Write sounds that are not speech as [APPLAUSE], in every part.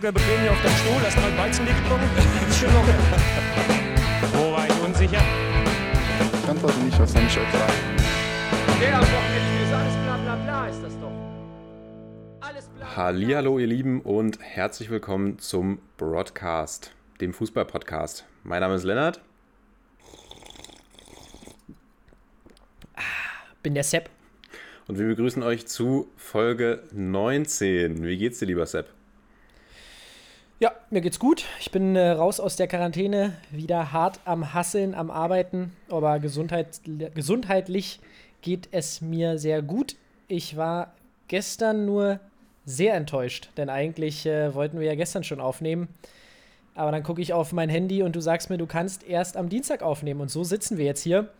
locker bequem hier auf deinem Stuhl, hast mal Weizenlicht drum. Ist schön locker. Wo war ich unsicher? Ich antworte nicht auf seine Frage. Der am Wochenende ist alles bla bla bla, ist das doch. Alles bla. Hallihallo ihr Lieben und herzlich willkommen zum Broadcast, dem Fußball-Podcast. Mein Name ist Lennart. Bin der Sepp. Und wir begrüßen euch zu Folge 19. Wie geht's dir, lieber Sepp? Ja, mir geht's gut. Ich bin äh, raus aus der Quarantäne, wieder hart am Hasseln, am Arbeiten, aber Gesundheit, gesundheitlich geht es mir sehr gut. Ich war gestern nur sehr enttäuscht, denn eigentlich äh, wollten wir ja gestern schon aufnehmen. Aber dann gucke ich auf mein Handy und du sagst mir, du kannst erst am Dienstag aufnehmen. Und so sitzen wir jetzt hier.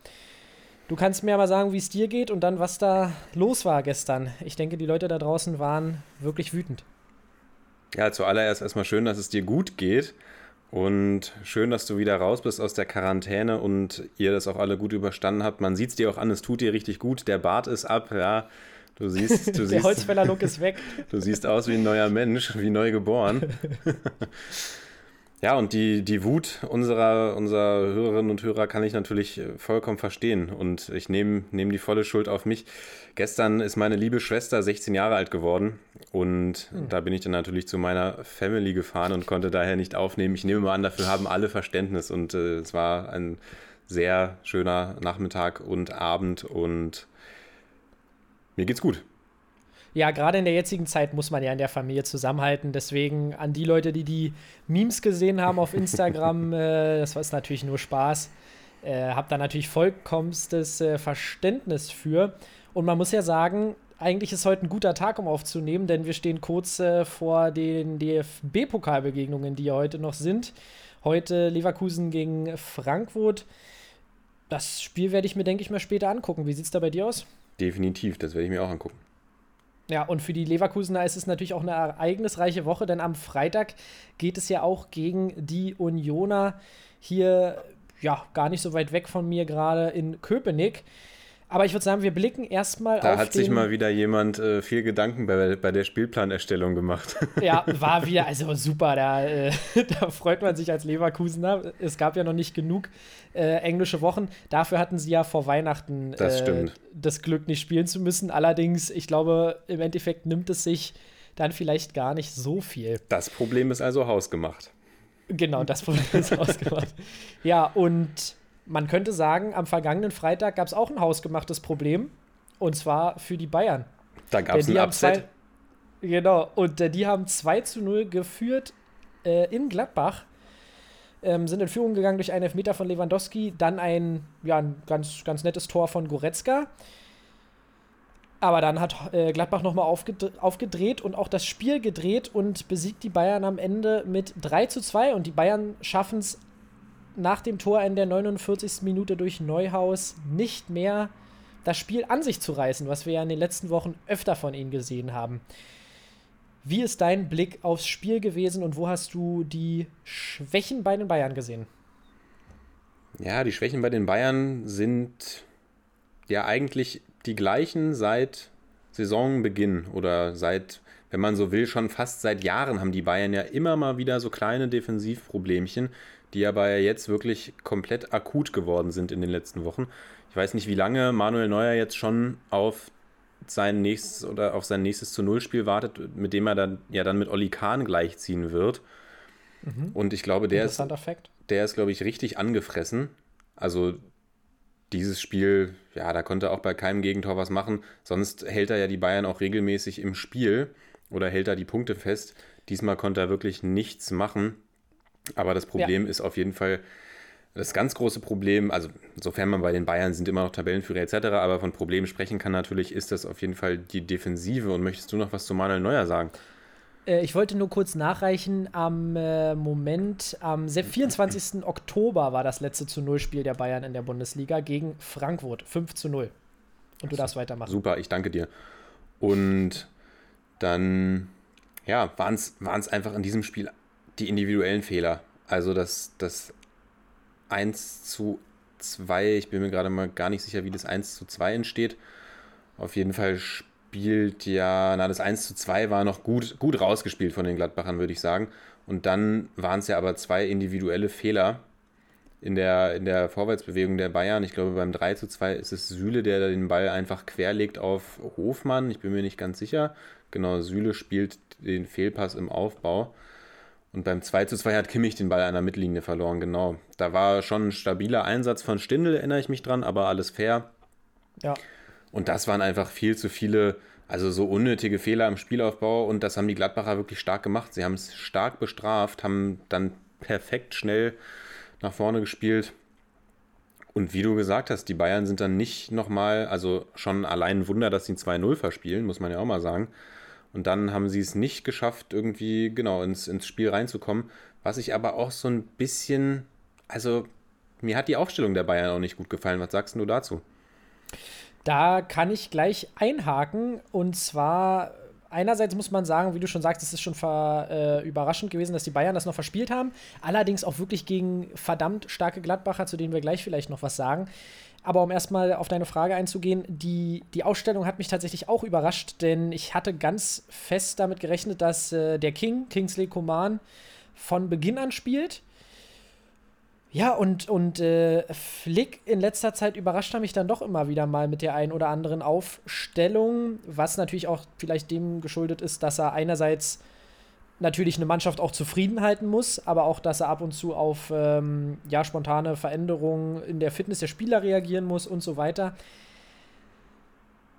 Du kannst mir aber sagen, wie es dir geht und dann, was da los war gestern. Ich denke, die Leute da draußen waren wirklich wütend. Ja, zuallererst erstmal schön, dass es dir gut geht. Und schön, dass du wieder raus bist aus der Quarantäne und ihr das auch alle gut überstanden habt. Man sieht es dir auch an, es tut dir richtig gut. Der Bart ist ab, ja. Du siehst, [LAUGHS] du Der Holzfäller-Look ist weg. [LAUGHS] du siehst aus wie ein neuer Mensch, wie neu geboren. [LAUGHS] Ja, und die, die Wut unserer, unserer Hörerinnen und Hörer kann ich natürlich äh, vollkommen verstehen. Und ich nehme nehm die volle Schuld auf mich. Gestern ist meine liebe Schwester 16 Jahre alt geworden. Und da bin ich dann natürlich zu meiner Family gefahren und konnte daher nicht aufnehmen. Ich nehme mal an, dafür haben alle Verständnis. Und äh, es war ein sehr schöner Nachmittag und Abend. Und mir geht's gut. Ja, gerade in der jetzigen Zeit muss man ja in der Familie zusammenhalten. Deswegen an die Leute, die die Memes gesehen haben auf Instagram, [LAUGHS] äh, das war es natürlich nur Spaß. Äh, hab da natürlich vollkommenstes äh, Verständnis für. Und man muss ja sagen, eigentlich ist heute ein guter Tag, um aufzunehmen, denn wir stehen kurz äh, vor den DFB-Pokalbegegnungen, die ja heute noch sind. Heute Leverkusen gegen Frankfurt. Das Spiel werde ich mir, denke ich, mal später angucken. Wie sieht es da bei dir aus? Definitiv, das werde ich mir auch angucken. Ja, und für die Leverkusener ist es natürlich auch eine ereignisreiche Woche, denn am Freitag geht es ja auch gegen die Unioner hier, ja, gar nicht so weit weg von mir gerade in Köpenick. Aber ich würde sagen, wir blicken erstmal Da auf hat den, sich mal wieder jemand äh, viel Gedanken bei, bei der Spielplanerstellung gemacht. [LAUGHS] Ja, war wieder, also super, da, äh, [LAUGHS] da freut man sich als Leverkusener. Es gab ja noch nicht genug äh, englische Wochen. Dafür hatten sie ja vor Weihnachten Das äh, das Glück, nicht spielen zu müssen. Allerdings, ich glaube, im Endeffekt nimmt es sich dann vielleicht gar nicht so viel. Das Problem ist also hausgemacht. Genau, das Problem ist ausgemacht. Ja, und man könnte sagen, am vergangenen Freitag gab es auch ein hausgemachtes Problem. Und zwar für die Bayern. Da gab es ein Upset. zwei- Genau, und äh, die haben 2 zu 0 geführt äh, in Gladbach. Ähm, sind in Führung gegangen durch einen Elfmeter von Lewandowski, dann ein, ja, ein ganz, ganz nettes Tor von Goretzka. Aber dann hat äh, Gladbach nochmal aufgedreht, aufgedreht und auch das Spiel gedreht und besiegt die Bayern am Ende mit 3 zu 2. Und die Bayern schaffen es nach dem Tor in der 49. Minute durch Neuhaus nicht mehr das Spiel an sich zu reißen, was wir ja in den letzten Wochen öfter von ihnen gesehen haben. Wie ist dein Blick aufs Spiel gewesen und wo hast du die Schwächen bei den Bayern gesehen? Ja, die Schwächen bei den Bayern sind ja eigentlich die gleichen seit Saisonbeginn oder seit, wenn man so will, schon fast seit Jahren haben die Bayern ja immer mal wieder so kleine Defensivproblemchen, die aber jetzt wirklich komplett akut geworden sind in den letzten Wochen. Ich weiß nicht, wie lange Manuel Neuer jetzt schon auf sein nächstes oder auf sein nächstes zu Null Spiel wartet, mit dem er dann ja dann mit Oli Kahn gleichziehen wird. Und ich glaube, der ist, Fakt. der ist, glaube ich, richtig angefressen. Also dieses Spiel, ja, da konnte er auch bei keinem Gegentor was machen. Sonst hält er ja die Bayern auch regelmäßig im Spiel oder hält er die Punkte fest. Diesmal konnte er wirklich nichts machen. Aber das Problem ist auf jeden Fall das ganz große Problem, also sofern man bei den Bayern sind immer noch Tabellenführer etc., aber von Problemen sprechen kann natürlich, ist das auf jeden Fall die Defensive. Und möchtest du noch was zu Manuel Neuer sagen? Äh, ich wollte nur kurz nachreichen. Am äh, Moment, am se- 24. Oktober war das letzte zu Null-Spiel der Bayern in der Bundesliga gegen Frankfurt. 5 zu 0. Und du darfst weitermachen. Super, ich danke dir. Und dann, ja, waren es einfach in diesem Spiel die individuellen Fehler. Also das, das 1 zu 2, ich bin mir gerade mal gar nicht sicher, wie das 1 zu 2 entsteht. Auf jeden Fall spielt ja, na, das 1 zu 2 war noch gut, gut rausgespielt von den Gladbachern, würde ich sagen. Und dann waren es ja aber zwei individuelle Fehler in der, in der Vorwärtsbewegung der Bayern. Ich glaube, beim 3 zu 2 ist es Süle, der den Ball einfach querlegt auf Hofmann. Ich bin mir nicht ganz sicher. Genau, Süle spielt den Fehlpass im Aufbau. Und beim 2 zu 2 hat Kimmich den Ball an der Mittellinie verloren, genau. Da war schon ein stabiler Einsatz von Stindl, erinnere ich mich dran, aber alles fair. Ja. Und das waren einfach viel zu viele, also so unnötige Fehler im Spielaufbau und das haben die Gladbacher wirklich stark gemacht. Sie haben es stark bestraft, haben dann perfekt schnell nach vorne gespielt. Und wie du gesagt hast, die Bayern sind dann nicht nochmal, also schon allein ein Wunder, dass sie 2-0 verspielen, muss man ja auch mal sagen. Und dann haben sie es nicht geschafft, irgendwie genau ins, ins Spiel reinzukommen. Was ich aber auch so ein bisschen, also mir hat die Aufstellung der Bayern auch nicht gut gefallen. Was sagst du dazu? Da kann ich gleich einhaken. Und zwar, einerseits muss man sagen, wie du schon sagst, es ist schon äh, überraschend gewesen, dass die Bayern das noch verspielt haben. Allerdings auch wirklich gegen verdammt starke Gladbacher, zu denen wir gleich vielleicht noch was sagen. Aber um erstmal auf deine Frage einzugehen, die, die Ausstellung hat mich tatsächlich auch überrascht, denn ich hatte ganz fest damit gerechnet, dass äh, der King, Kingsley Coman, von Beginn an spielt. Ja, und, und äh, Flick in letzter Zeit überrascht er mich dann doch immer wieder mal mit der einen oder anderen Aufstellung, was natürlich auch vielleicht dem geschuldet ist, dass er einerseits natürlich eine Mannschaft auch zufrieden halten muss, aber auch, dass er ab und zu auf ähm, ja, spontane Veränderungen in der Fitness der Spieler reagieren muss und so weiter.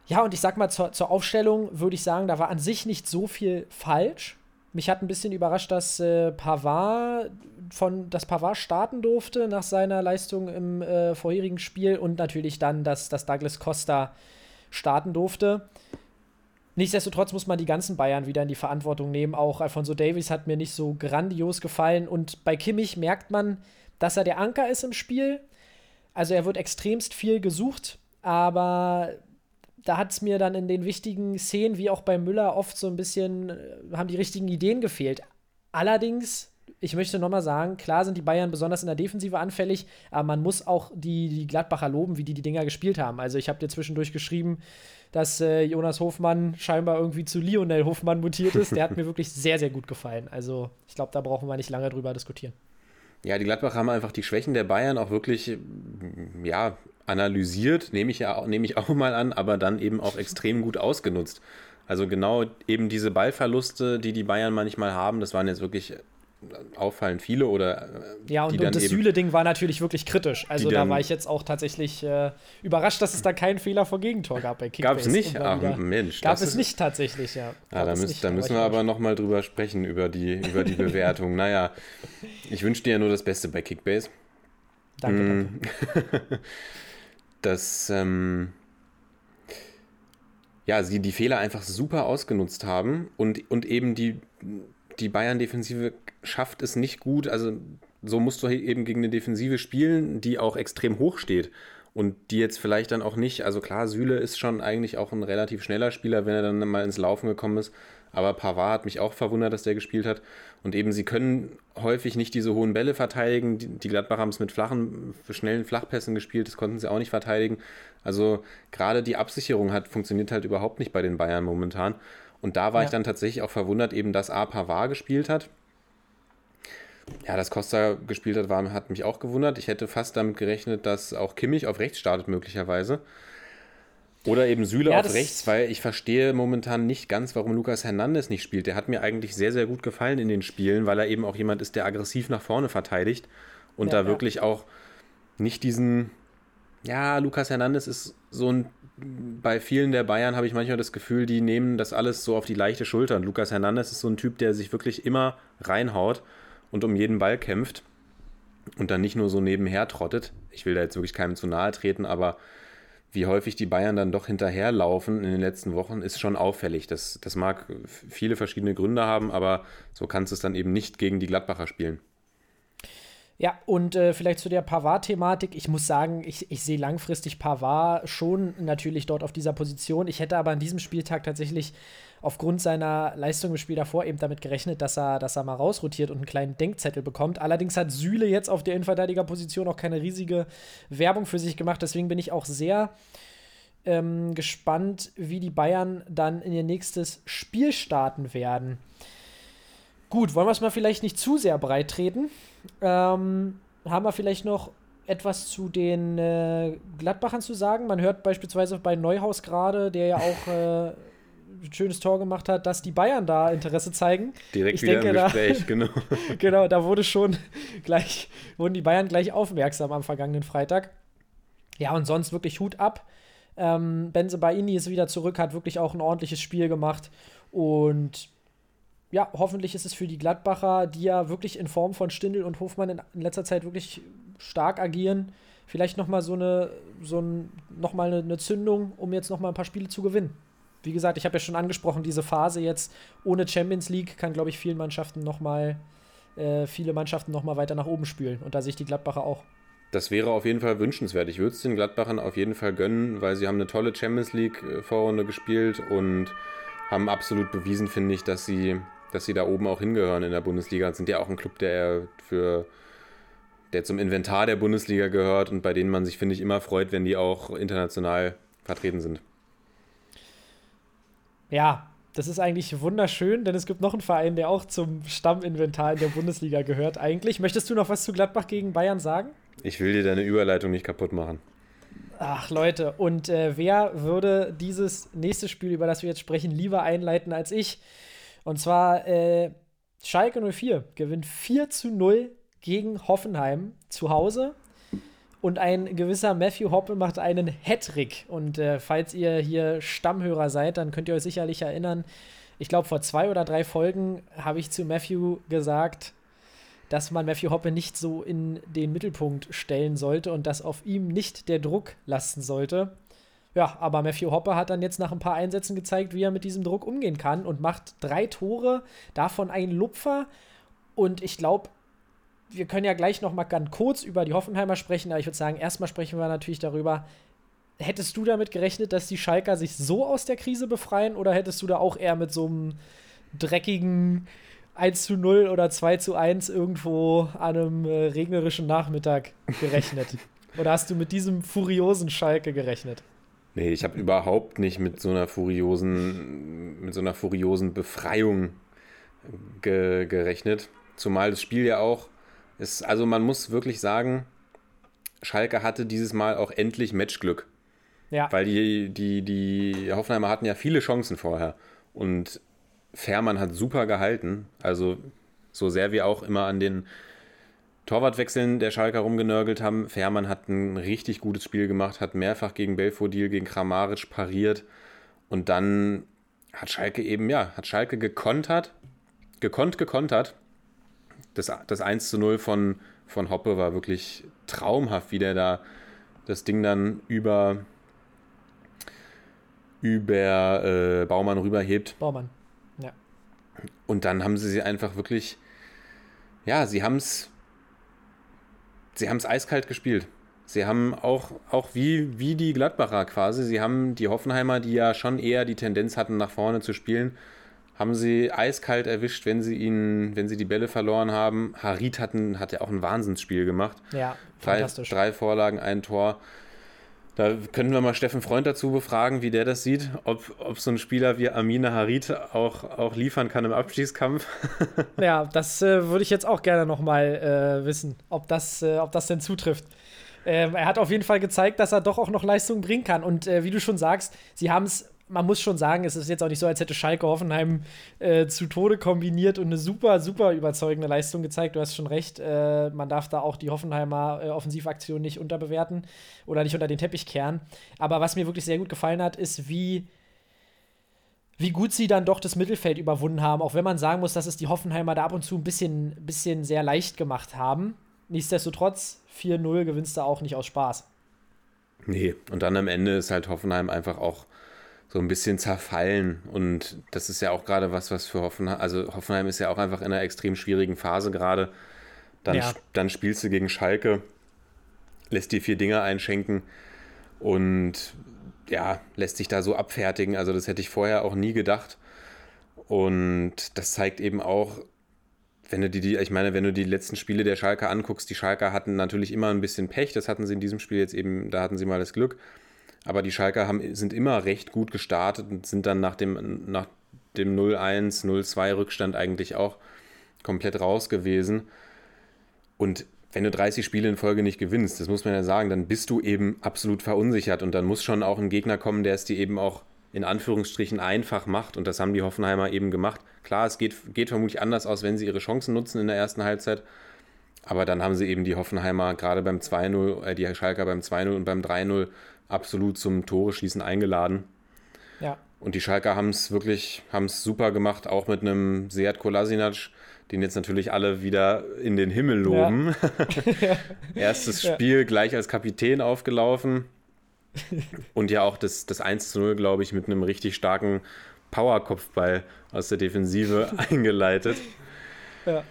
Ja, und ich sag mal, zur, zur Aufstellung würde ich sagen, da war an sich nicht so viel falsch. Mich hat ein bisschen überrascht, dass äh, Pavard von dass Pavard starten durfte nach seiner Leistung im äh, vorherigen Spiel und natürlich dann, dass, dass Douglas Costa starten durfte. Nichtsdestotrotz muss man die ganzen Bayern wieder in die Verantwortung nehmen. Auch Alfonso Davies hat mir nicht so grandios gefallen. Und bei Kimmich merkt man, dass er der Anker ist im Spiel. Also er wird extremst viel gesucht, aber da hat es mir dann in den wichtigen Szenen, wie auch bei Müller, oft so ein bisschen, äh, haben die richtigen Ideen gefehlt. Allerdings ich möchte nochmal sagen, klar sind die Bayern besonders in der Defensive anfällig, aber man muss auch die, die Gladbacher loben, wie die die Dinger gespielt haben. Also ich habe dir zwischendurch geschrieben, dass äh, Jonas Hofmann scheinbar irgendwie zu Lionel Hofmann mutiert ist. Der hat mir [LAUGHS] wirklich sehr, sehr gut gefallen. Also ich glaube, da brauchen wir nicht lange drüber diskutieren. Ja, die Gladbacher haben einfach die Schwächen der Bayern auch wirklich, ja, analysiert, nehme ich ja nehme ich auch mal an, aber dann eben auch extrem gut ausgenutzt. Also genau eben diese Ballverluste, die die Bayern manchmal haben, das waren jetzt wirklich auffallend viele oder äh, ja und, und das Süle-Ding war natürlich wirklich kritisch. also da war ich jetzt auch tatsächlich äh, überrascht dass es da keinen Fehler vor Gegentor gab bei Kickbase. Gab es nicht ach Mensch gab es nicht tatsächlich ja. Ah, da, müsst, nicht, da müssen wir aber noch mal drüber sprechen über die über die Bewertung. Naja ich wünsche dir ja nur das Beste bei Kickbase. Danke, mm. danke. [LAUGHS] das ähm, ja, sie die Fehler einfach super ausgenutzt haben und, und eben die die Bayern-Defensive schafft es nicht gut. Also so musst du eben gegen eine Defensive spielen, die auch extrem hoch steht. Und die jetzt vielleicht dann auch nicht, also klar, Süle ist schon eigentlich auch ein relativ schneller Spieler, wenn er dann mal ins Laufen gekommen ist. Aber Pavard hat mich auch verwundert, dass der gespielt hat. Und eben, sie können häufig nicht diese hohen Bälle verteidigen. Die Gladbach haben es mit flachen, schnellen Flachpässen gespielt, das konnten sie auch nicht verteidigen. Also gerade die Absicherung hat funktioniert halt überhaupt nicht bei den Bayern momentan. Und da war ja. ich dann tatsächlich auch verwundert, eben, dass A. Pavard gespielt hat. Ja, dass Costa gespielt hat, war, hat mich auch gewundert. Ich hätte fast damit gerechnet, dass auch Kimmich auf rechts startet, möglicherweise. Oder eben Süle ja, auf rechts, weil ich verstehe momentan nicht ganz, warum Lukas Hernandez nicht spielt. Der hat mir eigentlich sehr, sehr gut gefallen in den Spielen, weil er eben auch jemand ist, der aggressiv nach vorne verteidigt und ja, da ja. wirklich auch nicht diesen. Ja, Lukas Hernandez ist so ein bei vielen der Bayern habe ich manchmal das Gefühl, die nehmen das alles so auf die leichte Schulter. Und Lukas Hernandez ist so ein Typ, der sich wirklich immer reinhaut und um jeden Ball kämpft und dann nicht nur so nebenher trottet. Ich will da jetzt wirklich keinem zu nahe treten, aber wie häufig die Bayern dann doch hinterherlaufen in den letzten Wochen, ist schon auffällig. Das, das mag viele verschiedene Gründe haben, aber so kannst du es dann eben nicht gegen die Gladbacher spielen. Ja, und äh, vielleicht zu der Pavard-Thematik. Ich muss sagen, ich, ich sehe langfristig Pavard schon natürlich dort auf dieser Position. Ich hätte aber an diesem Spieltag tatsächlich aufgrund seiner Leistung im Spiel davor eben damit gerechnet, dass er, dass er mal rausrotiert und einen kleinen Denkzettel bekommt. Allerdings hat Süle jetzt auf der Innenverteidigerposition auch keine riesige Werbung für sich gemacht. Deswegen bin ich auch sehr ähm, gespannt, wie die Bayern dann in ihr nächstes Spiel starten werden. Gut, wollen wir es mal vielleicht nicht zu sehr breit treten. Ähm, haben wir vielleicht noch etwas zu den äh, Gladbachern zu sagen? Man hört beispielsweise bei Neuhaus gerade, der ja auch äh, ein schönes Tor gemacht hat, dass die Bayern da Interesse zeigen. Direkt Ich wieder denke, im da- Gespräch, [LAUGHS] genau. genau, da wurde schon gleich, wurden die Bayern gleich aufmerksam am vergangenen Freitag. Ja, und sonst wirklich Hut ab. Ähm, Benze Baini ist wieder zurück, hat wirklich auch ein ordentliches Spiel gemacht. Und ja, hoffentlich ist es für die Gladbacher, die ja wirklich in Form von Stindl und Hofmann in, in letzter Zeit wirklich stark agieren, vielleicht nochmal so eine, so ein, noch mal eine, eine Zündung, um jetzt nochmal ein paar Spiele zu gewinnen. Wie gesagt, ich habe ja schon angesprochen, diese Phase jetzt ohne Champions League kann, glaube ich, vielen Mannschaften nochmal, äh, viele Mannschaften nochmal weiter nach oben spülen. Und da sehe ich die Gladbacher auch. Das wäre auf jeden Fall wünschenswert. Ich würde es den Gladbachern auf jeden Fall gönnen, weil sie haben eine tolle Champions League-Vorrunde gespielt und haben absolut bewiesen, finde ich, dass sie, dass sie da oben auch hingehören in der Bundesliga. Und sind ja auch ein Club, der für der zum Inventar der Bundesliga gehört und bei denen man sich, finde ich, immer freut, wenn die auch international vertreten sind. Ja, das ist eigentlich wunderschön, denn es gibt noch einen Verein, der auch zum Stamminventar in der Bundesliga gehört. Eigentlich, möchtest du noch was zu Gladbach gegen Bayern sagen? Ich will dir deine Überleitung nicht kaputt machen. Ach Leute, und äh, wer würde dieses nächste Spiel, über das wir jetzt sprechen, lieber einleiten als ich? Und zwar äh, Schalke 04 gewinnt 4 zu 0 gegen Hoffenheim zu Hause. Und ein gewisser Matthew Hoppe macht einen Hattrick. Und äh, falls ihr hier Stammhörer seid, dann könnt ihr euch sicherlich erinnern, ich glaube, vor zwei oder drei Folgen habe ich zu Matthew gesagt, dass man Matthew Hoppe nicht so in den Mittelpunkt stellen sollte und dass auf ihm nicht der Druck lasten sollte. Ja, aber Matthew Hoppe hat dann jetzt nach ein paar Einsätzen gezeigt, wie er mit diesem Druck umgehen kann und macht drei Tore, davon ein Lupfer. Und ich glaube, wir können ja gleich noch mal ganz kurz über die Hoffenheimer sprechen, aber ich würde sagen, erstmal sprechen wir natürlich darüber, hättest du damit gerechnet, dass die Schalker sich so aus der Krise befreien oder hättest du da auch eher mit so einem dreckigen 1 zu 0 oder 2 zu 1 irgendwo an einem äh, regnerischen Nachmittag gerechnet? [LAUGHS] oder hast du mit diesem furiosen Schalke gerechnet? Nee, ich habe überhaupt nicht mit so einer furiosen, mit so einer furiosen Befreiung ge gerechnet. Zumal das Spiel ja auch ist, also man muss wirklich sagen, Schalke hatte dieses Mal auch endlich Matchglück. Ja. Weil die, die, die Hoffenheimer hatten ja viele Chancen vorher. Und Fährmann hat super gehalten. Also so sehr wir auch immer an den Torwartwechseln der Schalker rumgenörgelt haben. Fährmann hat ein richtig gutes Spiel gemacht, hat mehrfach gegen Belfodil, gegen Kramaric pariert. Und dann hat Schalke eben, ja, hat Schalke gekontert, gekonnt, gekontert. Das, das 1 zu 0 von, von Hoppe war wirklich traumhaft, wie der da das Ding dann über, über äh, Baumann rüberhebt. Baumann. Ja. Und dann haben sie sie einfach wirklich, ja, sie haben es, sie haben es eiskalt gespielt. Sie haben auch, auch wie, wie die Gladbacher quasi, sie haben die Hoffenheimer, die ja schon eher die Tendenz hatten, nach vorne zu spielen, haben sie eiskalt erwischt, wenn sie ihn, wenn sie die Bälle verloren haben. Harit hatten, hat ja auch ein Wahnsinnsspiel gemacht. Ja, Drei, fantastisch. drei Vorlagen, ein Tor. Da können wir mal Steffen Freund dazu befragen, wie der das sieht, ob, ob so ein Spieler wie Amina Harit auch, auch liefern kann im Abschießkampf. [LAUGHS] Ja, das äh, würde ich jetzt auch gerne noch mal äh, wissen, ob das, äh, ob das denn zutrifft. Ähm, er hat auf jeden Fall gezeigt, dass er doch auch noch Leistung bringen kann. Und äh, wie du schon sagst, sie haben es, man muss schon sagen, es ist jetzt auch nicht so, als hätte Schalke Hoffenheim äh, zu Tode kombiniert und eine super, super überzeugende Leistung gezeigt. Du hast schon recht, äh, man darf da auch die Hoffenheimer äh, Offensivaktion nicht unterbewerten oder nicht unter den Teppich kehren. Aber was mir wirklich sehr gut gefallen hat, ist, wie wie gut sie dann doch das Mittelfeld überwunden haben, auch wenn man sagen muss, dass es die Hoffenheimer da ab und zu ein bisschen, bisschen sehr leicht gemacht haben. Nichtsdestotrotz, 4-0 gewinnst du auch nicht aus Spaß. Nee, und dann am Ende ist halt Hoffenheim einfach auch so ein bisschen zerfallen. Und das ist ja auch gerade was, was für Hoffenheim, also Hoffenheim ist ja auch einfach in einer extrem schwierigen Phase gerade. Dann, Ja. dann spielst du gegen Schalke, lässt dir vier Dinger einschenken und ja, lässt sich da so abfertigen. Also das hätte ich vorher auch nie gedacht. Und das zeigt eben auch, wenn du die, die, ich meine, wenn du die letzten Spiele der Schalker anguckst, die Schalker hatten natürlich immer ein bisschen Pech, das hatten sie in diesem Spiel jetzt eben, da hatten sie mal das Glück. Aber die Schalker haben, sind immer recht gut gestartet und sind dann nach dem, nach dem 0-1, 0-2 Rückstand eigentlich auch komplett raus gewesen. Und wenn du 30 Spiele in Folge nicht gewinnst, das muss man ja sagen, dann bist du eben absolut verunsichert und dann muss schon auch ein Gegner kommen, der es dir eben auch in Anführungsstrichen einfach macht und das haben die Hoffenheimer eben gemacht. Klar, es geht, geht vermutlich anders aus, wenn sie ihre Chancen nutzen in der ersten Halbzeit, aber dann haben sie eben die Hoffenheimer gerade beim 2-0, äh, die Schalker beim 2-0 und beim 3-0 absolut zum Tore schießen eingeladen. Ja. Und die Schalker haben es wirklich, haben es super gemacht, auch mit einem Seat Kolasinac, den jetzt natürlich alle wieder in den Himmel loben. [LAUGHS] [LAUGHS] Ja. Erstes Spiel ja. gleich als Kapitän aufgelaufen. Und ja auch das, das 1 zu 0, glaube ich, mit einem richtig starken Powerkopfball aus der Defensive [LAUGHS] eingeleitet. Ja.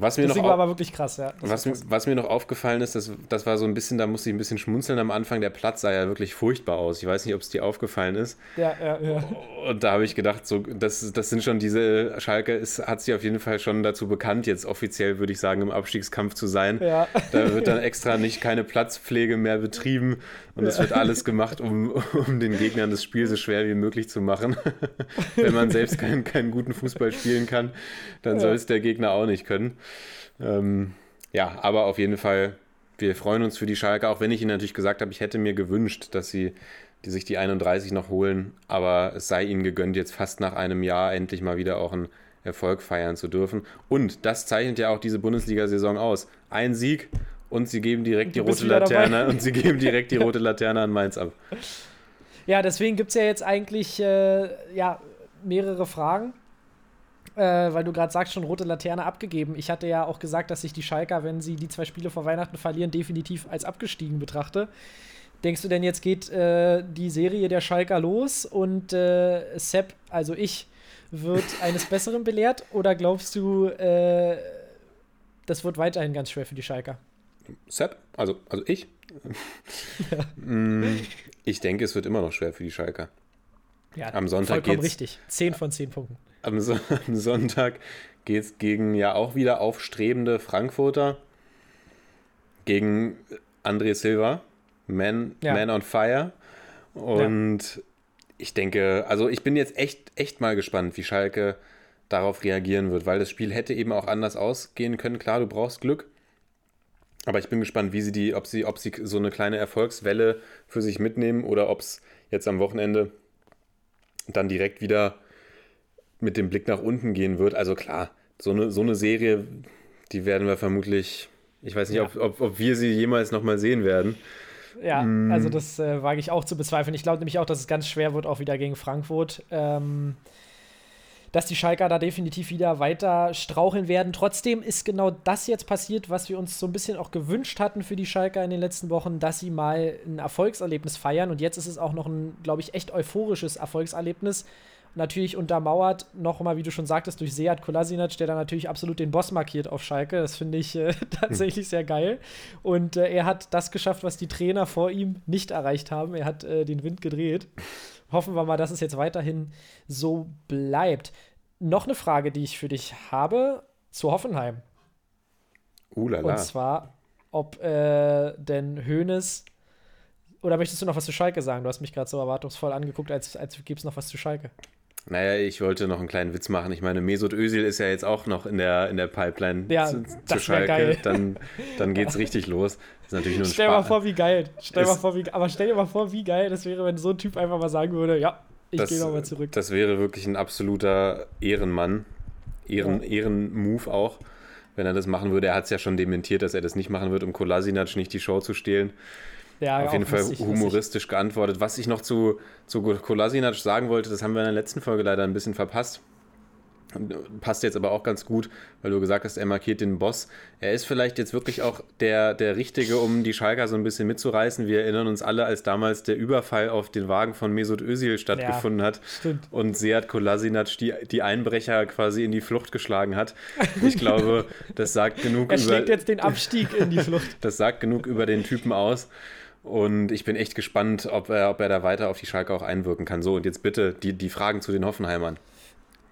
Was mir das noch war aber wirklich krass, ja. Was, was, mir noch aufgefallen ist, das, das war so ein bisschen, da musste ich ein bisschen schmunzeln am Anfang. Der Platz sah ja wirklich furchtbar aus. Ich weiß nicht, ob es dir aufgefallen ist. Ja, ja, ja. Und da habe ich gedacht, so, das, das sind schon diese, Schalke ist, hat sich auf jeden Fall schon dazu bekannt, jetzt offiziell würde ich sagen, im Abstiegskampf zu sein. Ja. Da wird dann extra nicht keine Platzpflege mehr betrieben und es ja. wird alles gemacht, um, um den Gegnern das Spiel so schwer wie möglich zu machen. [LAUGHS] Wenn man selbst keinen, keinen guten Fußball spielen kann, dann ja. soll es der Gegner auch nicht können. Ähm, ja, aber auf jeden Fall, wir freuen uns für die Schalke, auch wenn ich Ihnen natürlich gesagt habe, ich hätte mir gewünscht, dass sie die sich die 31 noch holen, aber es sei ihnen gegönnt, jetzt fast nach einem Jahr endlich mal wieder auch einen Erfolg feiern zu dürfen. Und das zeichnet ja auch diese Bundesliga-Saison aus. Ein Sieg und sie geben direkt die rote Laterne und sie geben direkt die rote Laterne an Mainz ab. Ja, deswegen gibt es ja jetzt eigentlich äh, ja, mehrere Fragen äh, weil du gerade sagst, schon rote Laterne abgegeben. Ich hatte ja auch gesagt, dass ich die Schalker, wenn sie die zwei Spiele vor Weihnachten verlieren, definitiv als abgestiegen betrachte. Denkst du denn, jetzt geht äh, die Serie der Schalker los und äh, Sepp, also ich, wird [LAUGHS] eines Besseren belehrt? Oder glaubst du, äh, das wird weiterhin ganz schwer für die Schalker? Sepp, also, also ich? [LAUGHS] Ja. Mm, ich denke, es wird immer noch schwer für die Schalker. Ja, am Sonntag vollkommen geht's, richtig. Zehn von zehn Punkten. Am, so [LAUGHS] am Sonntag geht es gegen ja auch wieder aufstrebende Frankfurter. Gegen André Silva, Man, ja. Man on Fire. Und ja. ich denke, also ich bin jetzt echt, echt mal gespannt, wie Schalke darauf reagieren wird, weil das Spiel hätte eben auch anders ausgehen können. Klar, du brauchst Glück. Aber ich bin gespannt, wie sie die, ob sie, ob sie so eine kleine Erfolgswelle für sich mitnehmen oder ob es jetzt am Wochenende dann direkt wieder mit dem Blick nach unten gehen wird. Also klar, so eine, so eine Serie, die werden wir vermutlich, ich weiß nicht, ja. ob, ob, ob wir sie jemals nochmal sehen werden. Ja, mm. also das äh, wage ich auch zu bezweifeln. Ich glaube nämlich auch, dass es ganz schwer wird, auch wieder gegen Frankfurt. Ähm, dass die Schalker da definitiv wieder weiter straucheln werden. Trotzdem ist genau das jetzt passiert, was wir uns so ein bisschen auch gewünscht hatten für die Schalker in den letzten Wochen, dass sie mal ein Erfolgserlebnis feiern. Und jetzt ist es auch noch ein, glaube ich, echt euphorisches Erfolgserlebnis. Natürlich untermauert nochmal, wie du schon sagtest, durch Seat Kolasinac, der da natürlich absolut den Boss markiert auf Schalke. Das finde ich äh, [LAUGHS] tatsächlich sehr geil. Und äh, er hat das geschafft, was die Trainer vor ihm nicht erreicht haben. Er hat äh, den Wind gedreht. Hoffen wir mal, dass es jetzt weiterhin so bleibt. Noch eine Frage, die ich für dich habe zu Hoffenheim. Uh, lala. Und zwar, ob äh, denn Hoeneß oder möchtest du noch was zu Schalke sagen? Du hast mich gerade so erwartungsvoll angeguckt, als, als gäbe es noch was zu Schalke. Naja, ich wollte noch einen kleinen Witz machen. Ich meine, Mesut Özil ist ja jetzt auch noch in der, in der Pipeline ja, zu, zu Schalke. Geil. Dann, dann geht's [LAUGHS] ja. richtig los. Das ist natürlich nur ein stell dir mal vor, wie geil. Stell mal vor, wie, aber stell dir mal vor, wie geil das wäre, wenn so ein Typ einfach mal sagen würde, ja, ich gehe nochmal zurück. Das wäre wirklich ein absoluter Ehrenmann. Ehren, ja. Ehrenmove auch, wenn er das machen würde. Er hat es ja schon dementiert, dass er das nicht machen wird, um Kolasinac nicht die Show zu stehlen. Ja, auf jeden Fall lustig, humoristisch lustig. geantwortet. Was ich noch zu, zu Kolasinac sagen wollte, das haben wir in der letzten Folge leider ein bisschen verpasst. Passt jetzt aber auch ganz gut, weil du gesagt hast, er markiert den Boss. Er ist vielleicht jetzt wirklich auch der, der Richtige, um die Schalker so ein bisschen mitzureißen. Wir erinnern uns alle, als damals der Überfall auf den Wagen von Mesut Özil stattgefunden ja, hat stimmt. und Seat Kolasinac die, die Einbrecher quasi in die Flucht geschlagen hat. Ich glaube, das sagt genug er über... Er schlägt jetzt den Abstieg in die Flucht. [LAUGHS] Das sagt genug über den Typen aus. Und ich bin echt gespannt, ob er, ob er da weiter auf die Schalke auch einwirken kann. So, und jetzt bitte die, die Fragen zu den Hoffenheimern.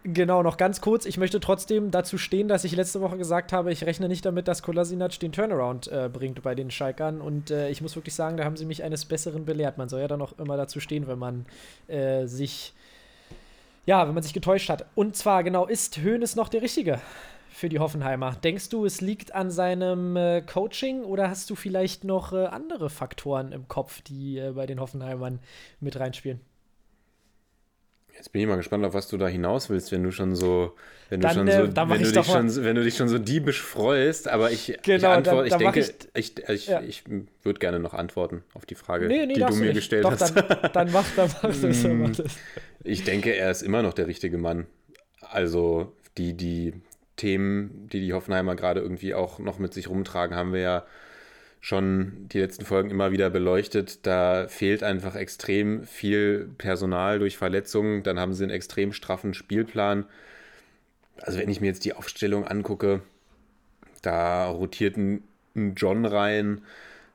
Genau, noch ganz kurz. Ich möchte trotzdem dazu stehen, dass ich letzte Woche gesagt habe, ich rechne nicht damit, dass Kolasinac den Turnaround äh, bringt bei den Schalkern. Und äh, ich muss wirklich sagen, da haben sie mich eines Besseren belehrt. Man soll ja dann auch immer dazu stehen, wenn man äh, sich, ja, wenn man sich getäuscht hat. Und zwar genau, ist Hoeneß noch der Richtige für die Hoffenheimer? Denkst du, es liegt an seinem äh, Coaching oder hast du vielleicht noch äh, andere Faktoren im Kopf, die äh, bei den Hoffenheimern mit reinspielen? Jetzt bin ich mal gespannt, auf was du da hinaus willst, wenn du schon so, wenn du Dann, schon äh, so, dann mach wenn du ich dich schon, wenn du dich schon so diebisch freust, aber ich, ich Genau, antworte, dann- ich dann mach denke, ich, ich, ja. ich, würde gerne noch antworten auf die Frage, Nee, nee, die du mir gestellt Doch, hast. Dann, dann mach, dann mach [LAUGHS] das. Ich denke, er ist immer noch der richtige Mann. Also die, die Themen, die die Hoffenheimer gerade irgendwie auch noch mit sich rumtragen, haben wir ja schon die letzten Folgen immer wieder beleuchtet. Da fehlt einfach extrem viel Personal durch Verletzungen. Dann haben sie einen extrem straffen Spielplan. Also wenn ich mir jetzt die Aufstellung angucke, da rotiert ein, John rein.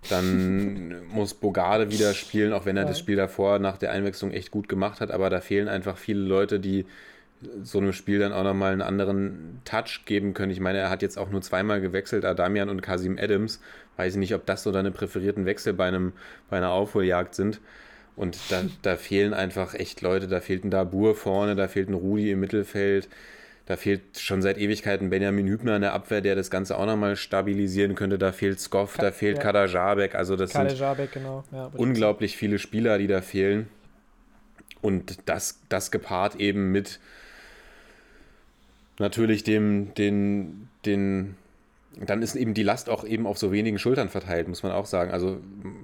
Dann [LAUGHS] muss Bogarde wieder spielen, auch wenn er Ja. das Spiel davor nach der Einwechslung echt gut gemacht hat. Aber da fehlen einfach viele Leute, die so einem Spiel dann auch nochmal einen anderen Touch geben können. Ich meine, er hat jetzt auch nur zweimal gewechselt, Adamian und Kasim Adams. Weiß ich nicht, ob das so deine präferierten Wechsel bei, einem, bei einer Aufholjagd sind. Und da, da fehlen einfach echt Leute. Da fehlt ein Dabur vorne, da fehlt ein Rudi im Mittelfeld. Da fehlt schon seit Ewigkeiten Benjamin Hübner in der Abwehr, der das Ganze auch nochmal stabilisieren könnte. Da fehlt Skoff, da fehlt ja. Kader Jabek. Also das Kalle sind Jabek, genau. Ja, unglaublich viele Spieler, die da fehlen. Und das, das gepaart eben mit natürlich dem, den, den, dann ist eben die Last auch eben auf so wenigen Schultern verteilt, muss man auch sagen. Also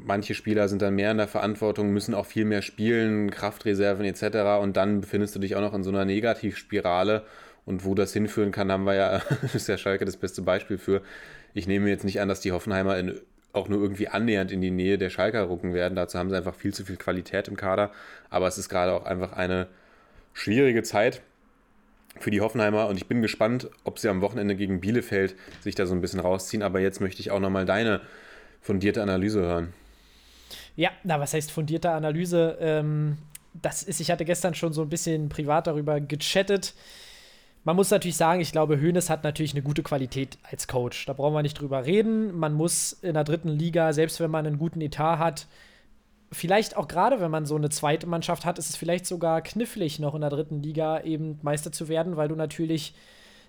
manche Spieler sind dann mehr in der Verantwortung, müssen auch viel mehr spielen, Kraftreserven etc. Und dann befindest du dich auch noch in so einer Negativspirale. Und wo das hinführen kann, haben wir ja, [LAUGHS] ist ja Schalke das beste Beispiel für. Ich nehme jetzt nicht an, dass die Hoffenheimer in, auch nur irgendwie annähernd in die Nähe der Schalker rücken werden. Dazu haben sie einfach viel zu viel Qualität im Kader. Aber es ist gerade auch einfach eine schwierige Zeit für die Hoffenheimer und ich bin gespannt, ob sie am Wochenende gegen Bielefeld sich da so ein bisschen rausziehen. Aber jetzt möchte ich auch nochmal deine fundierte Analyse hören. Ja, na, was heißt fundierte Analyse? Ähm, das ist, ich hatte gestern schon so ein bisschen privat darüber gechattet. Man muss natürlich sagen, ich glaube, Hoeneß hat natürlich eine gute Qualität als Coach. Da brauchen wir nicht drüber reden. Man muss in der dritten Liga, selbst wenn man einen guten Etat hat, vielleicht auch gerade, wenn man so eine zweite Mannschaft hat, ist es vielleicht sogar knifflig, noch in der dritten Liga eben Meister zu werden, weil du natürlich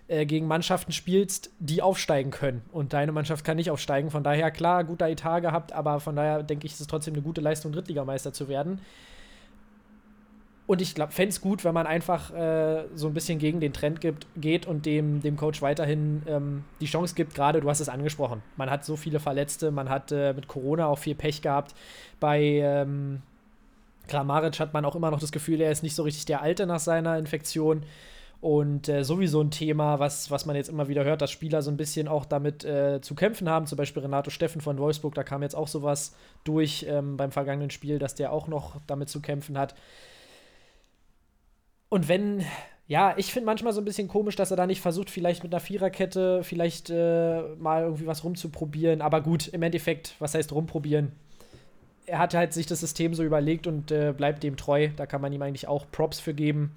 äh, gegen Mannschaften spielst, die aufsteigen können. Und deine Mannschaft kann nicht aufsteigen. Von daher, klar, guter Etat gehabt, aber von daher denke ich, ist es trotzdem eine gute Leistung, Drittligameister zu werden. Und ich glaube, fände es gut, wenn man einfach äh, so ein bisschen gegen den Trend gibt, geht und dem, dem Coach weiterhin ähm, die Chance gibt. Gerade, du hast es angesprochen, man hat so viele Verletzte, man hat äh, mit Corona auch viel Pech gehabt. Bei ähm, Kramaric hat man auch immer noch das Gefühl, er ist nicht so richtig der Alte nach seiner Infektion. Und äh, sowieso ein Thema, was, was man jetzt immer wieder hört, dass Spieler so ein bisschen auch damit äh, zu kämpfen haben. Zum Beispiel Renato Steffen von Wolfsburg, da kam jetzt auch sowas durch ähm, beim vergangenen Spiel, dass der auch noch damit zu kämpfen hat. Und wenn, ja, ich finde manchmal so ein bisschen komisch, dass er da nicht versucht, vielleicht mit einer Viererkette vielleicht äh, mal irgendwie was rumzuprobieren. Aber gut, im Endeffekt, was heißt rumprobieren? Er hat halt sich das System so überlegt und äh, bleibt dem treu. Da kann man ihm eigentlich auch Props für geben.